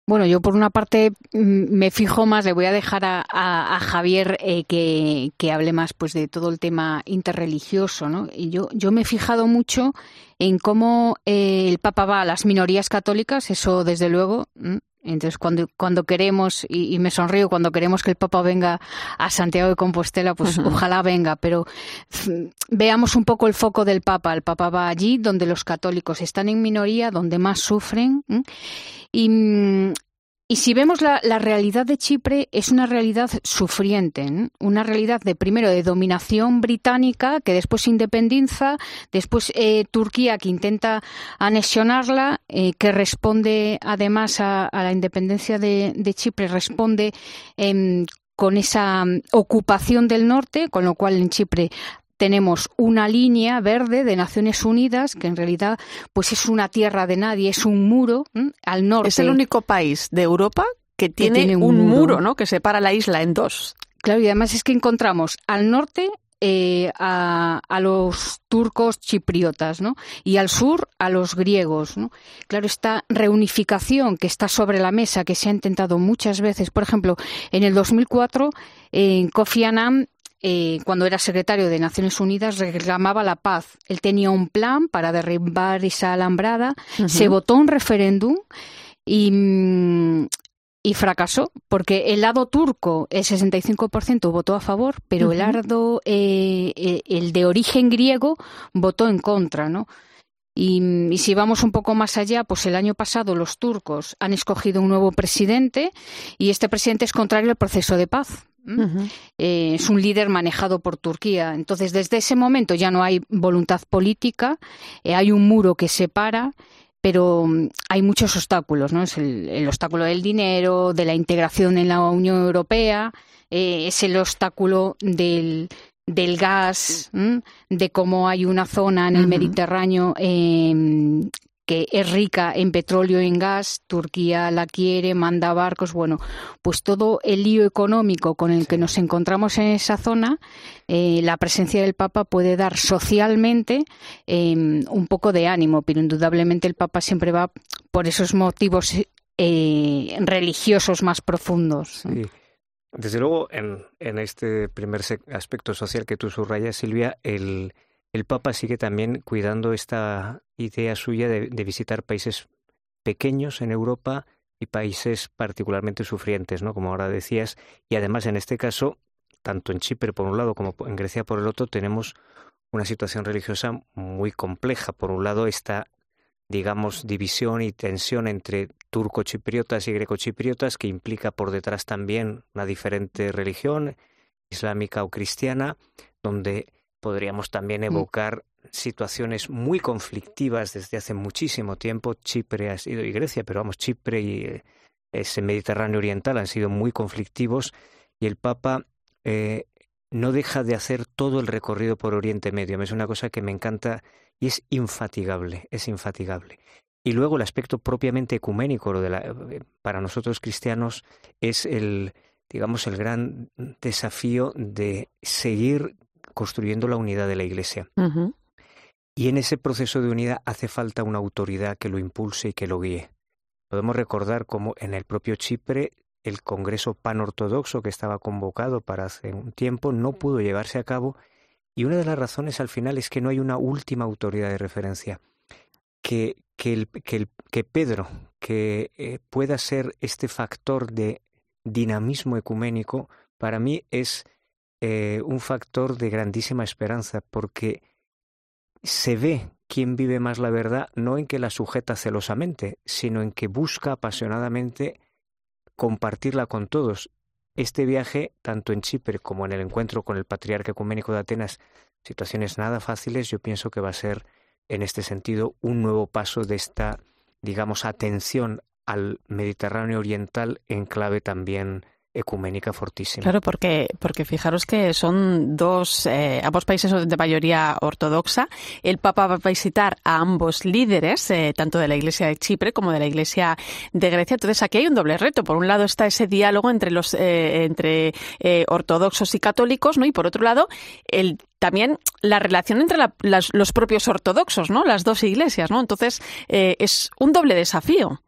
Bueno, yo por una parte me fijo más, le voy a dejar a, a, a Javier eh, que, que, hable más pues de todo el tema interreligioso, ¿no? Y yo, yo me he fijado mucho en cómo eh, el Papa va a las minorías católicas, eso desde luego, entonces, cuando, cuando queremos, y, y, me sonrío, cuando queremos que el Papa venga a Santiago de Compostela, pues uh -huh. ojalá venga, pero veamos un poco el foco del Papa. El Papa va allí donde los católicos están en minoría, donde más sufren. ¿eh? Y, y si vemos la, la, realidad de Chipre, es una realidad sufriente, ¿eh? una realidad de primero de dominación británica, que después independiza, después eh, Turquía que intenta anexionarla, eh, que responde además a, a la independencia de, de Chipre, responde con esa ocupación del norte, con lo cual en Chipre tenemos una línea verde de Naciones Unidas que en realidad pues es una tierra de nadie, es un muro al norte. Es el único país de Europa que tiene, un, muro. ¿no? Que separa la isla en dos. Claro, y además es que encontramos al norte eh, a, los turcos chipriotas, ¿no? Y al sur a los griegos, ¿no? Claro, esta reunificación que está sobre la mesa, que se ha intentado muchas veces, por ejemplo, en el 2004, en Kofi Annan eh, cuando era secretario de Naciones Unidas, reclamaba la paz. Él tenía un plan para derribar esa alambrada. Se votó un referéndum y, mm, y fracasó, porque el lado turco, el 65% votó a favor, pero el lado, eh, eh, el de origen griego, votó en contra, ¿no? Y, si vamos un poco más allá, pues el año pasado los turcos han escogido un nuevo presidente y este presidente es contrario al proceso de paz. Eh, es un líder manejado por Turquía. Entonces, desde ese momento ya no hay voluntad política, hay un muro que separa pero mm, hay muchos obstáculos, ¿no? Es el, obstáculo del dinero, de la integración en la Unión Europea, eh, es el obstáculo del, del gas, de cómo hay una zona en el Mediterráneo eh, que es rica en petróleo y en gas, Turquía la quiere, manda barcos, bueno, pues todo el lío económico con el que nos encontramos en esa zona, eh, la presencia del Papa puede dar socialmente em, un poco de ánimo, pero indudablemente el Papa siempre va por esos motivos eh, religiosos más profundos. Desde luego, en, en este primer aspecto social que tú subrayas, Silvia, el, el Papa sigue también cuidando esta idea suya de, visitar países pequeños en Europa y países particularmente sufrientes, ¿no? Como ahora decías, y además en este caso, tanto en Chipre por un lado como en Grecia por el otro, tenemos una situación religiosa muy compleja. Por un lado, esta, digamos, división y tensión entre turco-chipriotas y greco-chipriotas, que implica por detrás también una diferente religión, islámica o cristiana, donde Podríamos también mm. evocar situaciones muy conflictivas desde hace muchísimo tiempo. Chipre ha sido, y Grecia, pero vamos, Chipre y eh, ese Mediterráneo oriental han sido muy conflictivos y el Papa eh, no deja de hacer todo el recorrido por Oriente Medio. Es una cosa que me encanta y es infatigable, es infatigable. Y luego el aspecto propiamente ecuménico, lo de la, eh, para nosotros cristianos, es el, digamos, el gran desafío de seguir construyendo la unidad de la Iglesia. Y en ese proceso de unidad hace falta una autoridad que lo impulse y que lo guíe. Podemos recordar cómo en el propio Chipre el Congreso Panortodoxo que estaba convocado para hace un tiempo no pudo llevarse a cabo y una de las razones al final es que no hay una última autoridad de referencia. Que, que, el, que, que Pedro, que eh, pueda ser este factor de dinamismo ecuménico, para mí es eh, un factor de grandísima esperanza, porque se ve quién vive más la verdad no en que la sujeta celosamente, sino en que busca apasionadamente compartirla con todos. Este viaje, tanto en Chipre como en el encuentro con el patriarca ecuménico de Atenas, situaciones nada fáciles, yo pienso que va a ser en este sentido un nuevo paso de esta, digamos, atención al Mediterráneo oriental en clave también ecuménica fortísima. Claro, porque, porque fijaros que son dos, eh, ambos países de mayoría ortodoxa. El Papa va a visitar a ambos líderes, eh, tanto de la Iglesia de Chipre como de la Iglesia de Grecia. Entonces aquí hay un doble reto. Por un lado está ese diálogo entre los eh, entre ortodoxos y católicos, ¿no? Y por otro lado el también la relación entre los propios ortodoxos, ¿no? Las dos iglesias, ¿no? Entonces es un doble desafío.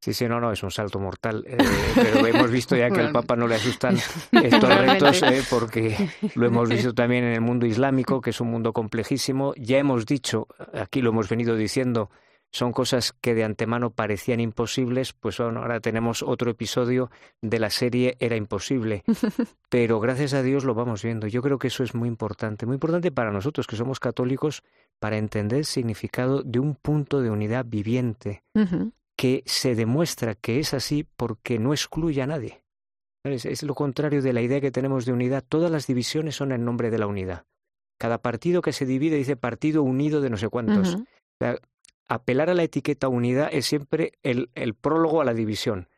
Sí, sí, no, no, es un salto mortal. Eh, pero hemos visto ya que al Papa no le asustan *laughs* estos retos, eh, porque lo hemos visto también en el mundo islámico, que es un mundo complejísimo. Ya hemos dicho, aquí lo hemos venido diciendo, son cosas que de antemano parecían imposibles, pues bueno, ahora tenemos otro episodio de la serie Era imposible. Pero gracias a Dios lo vamos viendo. Yo creo que eso es muy importante, muy importante para nosotros que somos católicos, para entender el significado de un punto de unidad viviente que se demuestra que es así porque no excluye a nadie. Es, lo contrario de la idea que tenemos de unidad. Todas las divisiones son en nombre de la unidad. Cada partido que se divide dice partido unido de no sé cuántos. apelar a la etiqueta unidad es siempre el, el prólogo a la división.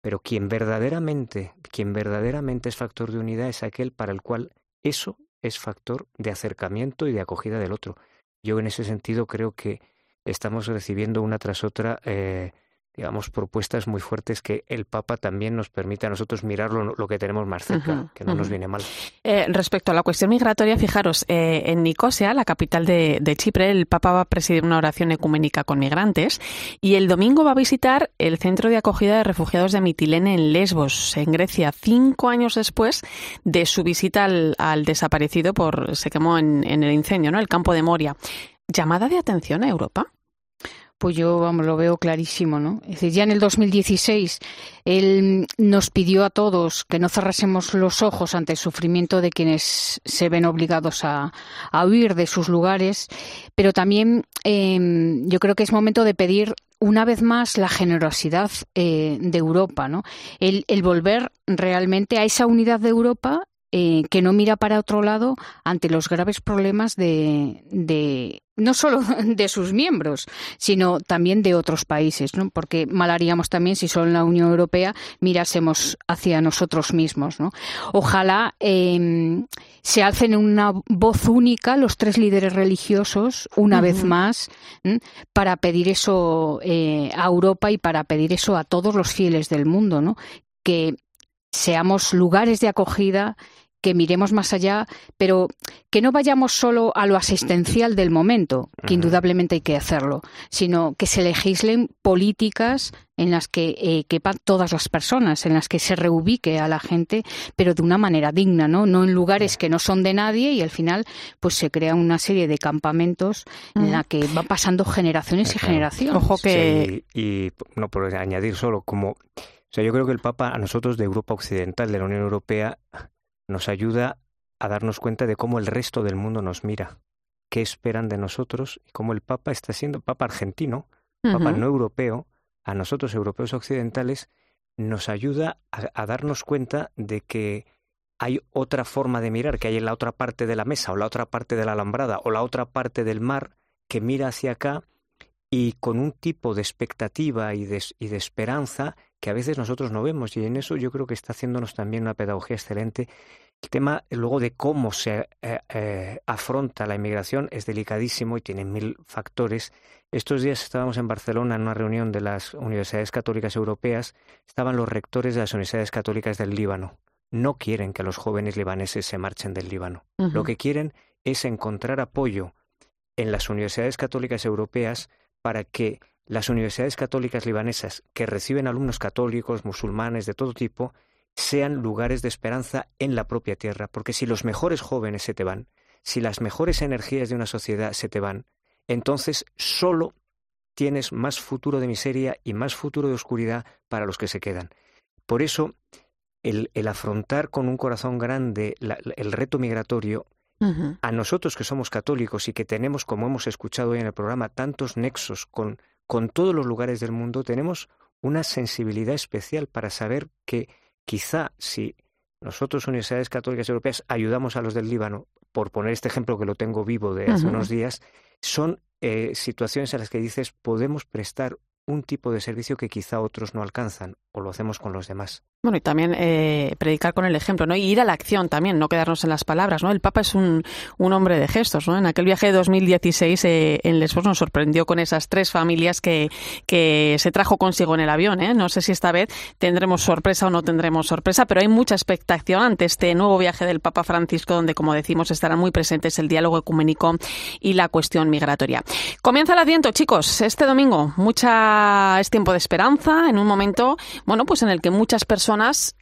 Pero quien verdaderamente, quien verdaderamente es factor de unidad es aquel para el cual eso es factor de acercamiento y de acogida del otro. Yo en ese sentido creo que estamos recibiendo una tras otra eh, digamos, propuestas muy fuertes que el Papa también nos permite a nosotros mirar lo, que tenemos más cerca, que no nos viene mal. Eh, respecto a la cuestión migratoria, fijaros, eh, en Nicosia, la capital de, de, Chipre, el Papa va a presidir una oración ecuménica con migrantes y el domingo va a visitar el centro de acogida de refugiados de Mitilene en Lesbos, en Grecia, cinco años después de su visita al, al desaparecido por se quemó en, en el incendio, ¿no? El campo de Moria. ¿Llamada de atención a Europa? Pues yo, vamos, lo veo clarísimo, ¿no? Ya en el 2016 él nos pidió a todos que no cerrásemos los ojos ante el sufrimiento de quienes se ven obligados a, huir de sus lugares, pero también em, yo creo que es momento de pedir una vez más la generosidad eh, de Europa, ¿no? El volver realmente a esa unidad de Europa eh, que no mira para otro lado ante los graves problemas de, de, no solo *laughs* de sus miembros, sino también de otros países, ¿no? porque mal haríamos también si solo en la Unión Europea mirásemos hacia nosotros mismos. ¿no? Ojalá eh, se alcen en una voz única los tres líderes religiosos, una vez más, para pedir eso eh, a Europa y para pedir eso a todos los fieles del mundo, ¿no? que seamos lugares de acogida, que miremos más allá, pero que no vayamos solo a lo asistencial del momento, que indudablemente hay que hacerlo, sino que se legislen políticas en las que eh, quepan todas las personas, en las que se reubique a la gente, pero de una manera digna, ¿no? No en lugares que no son de nadie y al final pues se crea una serie de campamentos en la que van pasando generaciones y generaciones. Ojo que y no por añadir solo como o sea, yo creo que el Papa a nosotros de Europa Occidental, de la Unión Europea, nos ayuda a darnos cuenta de cómo el resto del mundo nos mira, qué esperan de nosotros y cómo el Papa está siendo Papa argentino, Papa no europeo, a nosotros europeos occidentales, nos ayuda a, darnos cuenta de que hay otra forma de mirar, que hay en la otra parte de la mesa o la otra parte de la alambrada o la otra parte del mar que mira hacia acá y con un tipo de expectativa y de, y de esperanza que a veces nosotros no vemos y en eso yo creo que está haciéndonos también una pedagogía excelente. El tema luego de cómo se eh, eh, afronta la inmigración es delicadísimo y tiene mil factores. Estos días estábamos en Barcelona en una reunión de las universidades católicas europeas, estaban los rectores de las universidades católicas del Líbano. No quieren que los jóvenes libaneses se marchen del Líbano. Lo que quieren es encontrar apoyo en las universidades católicas europeas para que las universidades católicas libanesas que reciben alumnos católicos, musulmanes, de todo tipo, sean lugares de esperanza en la propia tierra, porque si los mejores jóvenes se te van, si las mejores energías de una sociedad se te van, entonces solo tienes más futuro de miseria y más futuro de oscuridad para los que se quedan. Por eso, el, afrontar con un corazón grande el reto migratorio, a nosotros que somos católicos y que tenemos, como hemos escuchado hoy en el programa, tantos nexos con con todos los lugares del mundo, tenemos una sensibilidad especial para saber que quizá si nosotros, universidades católicas europeas, ayudamos a los del Líbano, por poner este ejemplo que lo tengo vivo de hace unos días, son eh, situaciones en las que dices podemos prestar un tipo de servicio que quizá otros no alcanzan o lo hacemos con los demás. Bueno, y también eh, predicar con el ejemplo, ¿no? Y ir a la acción también, no quedarnos en las palabras, ¿no? El Papa es un, un hombre de gestos, ¿no? En aquel viaje de 2016 eh, en Lesbos nos sorprendió con esas tres familias que, que se trajo consigo en el avión, ¿eh? No sé si esta vez tendremos sorpresa o no tendremos sorpresa, pero hay mucha expectación ante este nuevo viaje del Papa Francisco, donde, como decimos, estarán muy presentes el diálogo ecuménico y la cuestión migratoria. Comienza el Adviento, chicos, este domingo. Mucha es tiempo de esperanza, en un momento, bueno, pues en el que muchas personas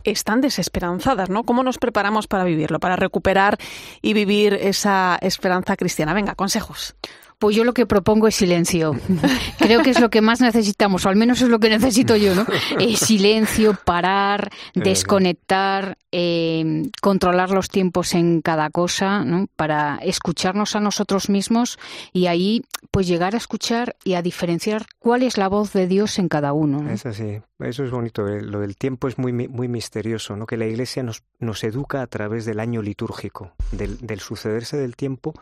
están desesperanzadas, ¿no? ¿Cómo nos preparamos para vivirlo, para recuperar y vivir esa esperanza cristiana? Venga, consejos. Pues yo lo que propongo es silencio. *laughs* Creo que es lo que más necesitamos, o al menos es lo que necesito yo, ¿no? *laughs* Eh, silencio, parar, desconectar, eh, controlar los tiempos en cada cosa, ¿no? Para escucharnos a nosotros mismos y ahí, pues llegar a escuchar y a diferenciar cuál es la voz de Dios en cada uno. Es así, eso es bonito. Eh, lo del tiempo es muy, muy misterioso, ¿no? Que la Iglesia nos, nos educa a través del año litúrgico, del, del sucederse del tiempo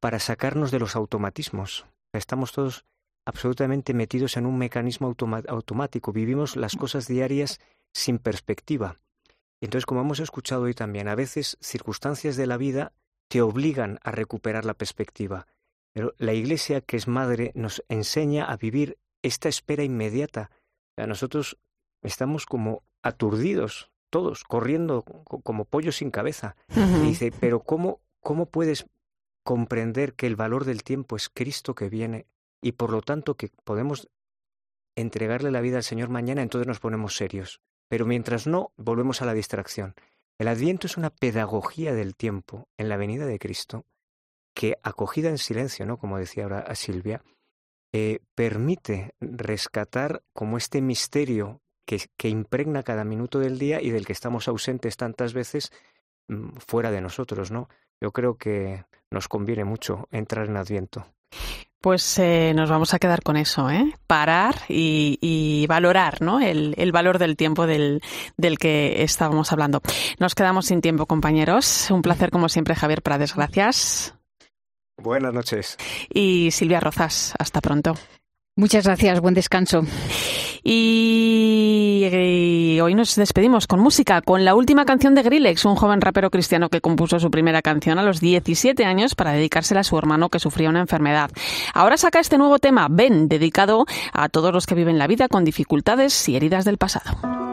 para sacarnos de los automatismos. Estamos todos absolutamente metidos en un mecanismo automático, vivimos las cosas diarias sin perspectiva. Entonces, como hemos escuchado hoy también, a veces circunstancias de la vida te obligan a recuperar la perspectiva. Pero la Iglesia, que es madre, nos enseña a vivir esta espera inmediata. nosotros estamos como aturdidos, todos, corriendo como pollos sin cabeza. Y dice, pero ¿cómo, ¿cómo puedes comprender que el valor del tiempo es Cristo que viene y por lo tanto que podemos entregarle la vida al Señor mañana, entonces nos ponemos serios. Pero mientras no, volvemos a la distracción. El adviento es una pedagogía del tiempo en la venida de Cristo que, acogida en silencio, ¿no? como decía ahora Silvia, eh, permite rescatar como este misterio que, que, impregna cada minuto del día y del que estamos ausentes tantas veces mm, fuera de nosotros, ¿no? Yo creo que nos conviene mucho entrar en Adviento. Pues eh, nos vamos a quedar con eso, ¿eh? Parar y, valorar, ¿no? El, valor del tiempo del, del, que estábamos hablando. Nos quedamos sin tiempo, compañeros. Un placer, como siempre, Javier Prades. Gracias. Buenas noches. Y Silvia Rozas, hasta pronto. Muchas gracias, buen descanso. Y, hoy nos despedimos con música, con la última canción de Grillex, un joven rapero cristiano que compuso su primera canción a los 17 años para dedicársela a su hermano que sufría una enfermedad. Ahora saca este nuevo tema, Ben, dedicado a todos los que viven la vida con dificultades y heridas del pasado.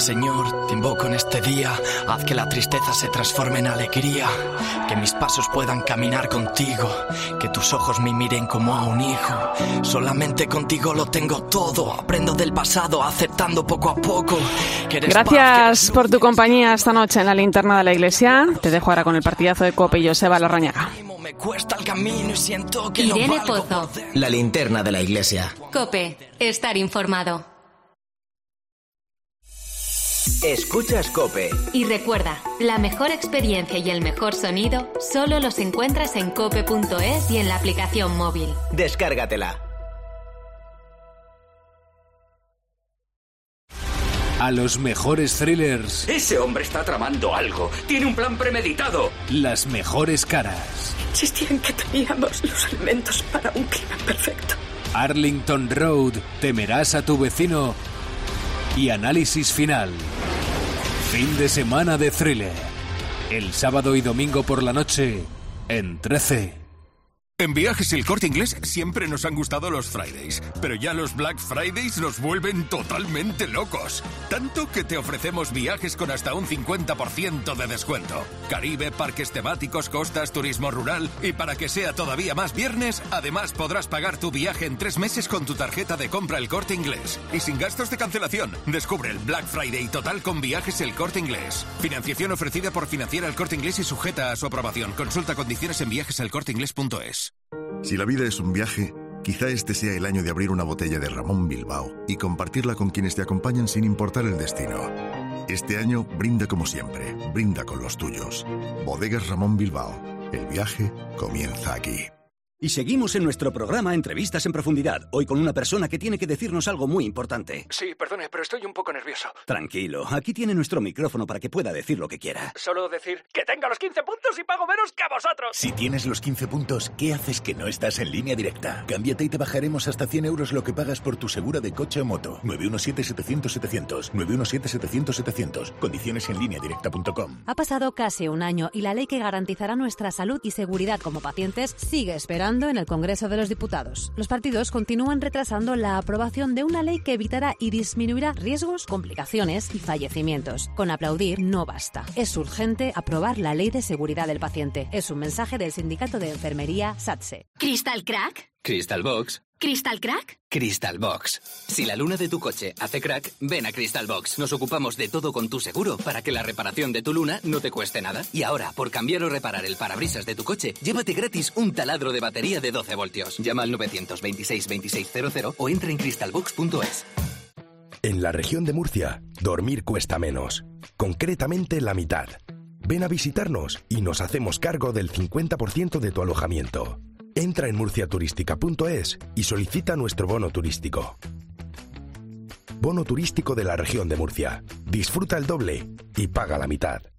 Señor, te invoco en este día, haz que la tristeza se transforme en alegría, que mis pasos puedan caminar contigo, que tus ojos me miren como a un hijo. Solamente contigo lo tengo todo, aprendo del pasado, aceptando poco a poco. Gracias por tu compañía esta noche en la linterna de la iglesia. Te dejo ahora con el partidazo de Cope y Joseba Larrañaga. Me cuesta el camino y siento que Irene Pozo. La linterna de la iglesia. Cope, estar informado. Escuchas Cope. Y recuerda, la mejor experiencia y el mejor sonido solo los encuentras en cope.es y en la aplicación móvil. Descárgatela. A los mejores thrillers. Ese hombre está tramando algo. Tiene un plan premeditado. Las mejores caras. Insistían que teníamos los elementos para un crimen perfecto. Arlington Road. Temerás a tu vecino y análisis final. Fin de semana de thriller. El sábado y domingo por la noche en 13. En Viajes El Corte Inglés siempre nos han gustado los Fridays, pero ya los Black Fridays nos vuelven totalmente locos. Tanto que te ofrecemos viajes con hasta un 50% de descuento. Caribe, parques temáticos, costas, turismo rural y para que sea todavía más viernes, además podrás pagar tu viaje en tres meses con tu tarjeta de compra El Corte Inglés y sin gastos de cancelación. Descubre el Black Friday total con Viajes El Corte Inglés. Financiación ofrecida por Financiera El Corte Inglés y sujeta a su aprobación. Consulta condiciones en viajeselcorteinglés.es. Si la vida es un viaje, quizá este sea el año de abrir una botella de Ramón Bilbao y compartirla con quienes te acompañan sin importar el destino. Este año brinda como siempre, brinda con los tuyos. Bodegas Ramón Bilbao. El viaje comienza aquí. Y seguimos en nuestro programa Entrevistas en Profundidad, hoy con una persona que tiene que decirnos algo muy importante. Sí, perdone, pero estoy un poco nervioso. Tranquilo, aquí tiene nuestro micrófono para que pueda decir lo que quiera. Solo decir que tenga los 15 puntos y pago menos que a vosotros. Si tienes los 15 puntos, ¿qué haces que no estás en línea directa? Cámbiate y te bajaremos hasta 100 euros lo que pagas por tu segura de coche o moto. 917-700-700. 917-700-700. Condiciones en línea directa.com. Ha pasado casi un año y la ley que garantizará nuestra salud y seguridad como pacientes sigue esperando en el Congreso de los Diputados. Los partidos continúan retrasando la aprobación de una ley que evitará y disminuirá riesgos, complicaciones y fallecimientos. Con aplaudir no basta. Es urgente aprobar la ley de seguridad del paciente. Es un mensaje del Sindicato de Enfermería SATSE. ¿Crystal Crack? Crystal Box. ¿Crystal Crack? Crystal Box. Si la luna de tu coche hace crack, ven a Crystal Box. Nos ocupamos de todo con tu seguro para que la reparación de tu luna no te cueste nada. Y ahora, por cambiar o reparar el parabrisas de tu coche, llévate gratis un taladro de batería de 12 voltios. Llama al 926 2600 o entra en crystalbox.es. En la región de Murcia, dormir cuesta menos. Concretamente la mitad. Ven a visitarnos y nos hacemos cargo del 50% de tu alojamiento. Entra en murciaturística.es y solicita nuestro bono turístico. Bono turístico de la región de Murcia. Disfruta el doble y paga la mitad.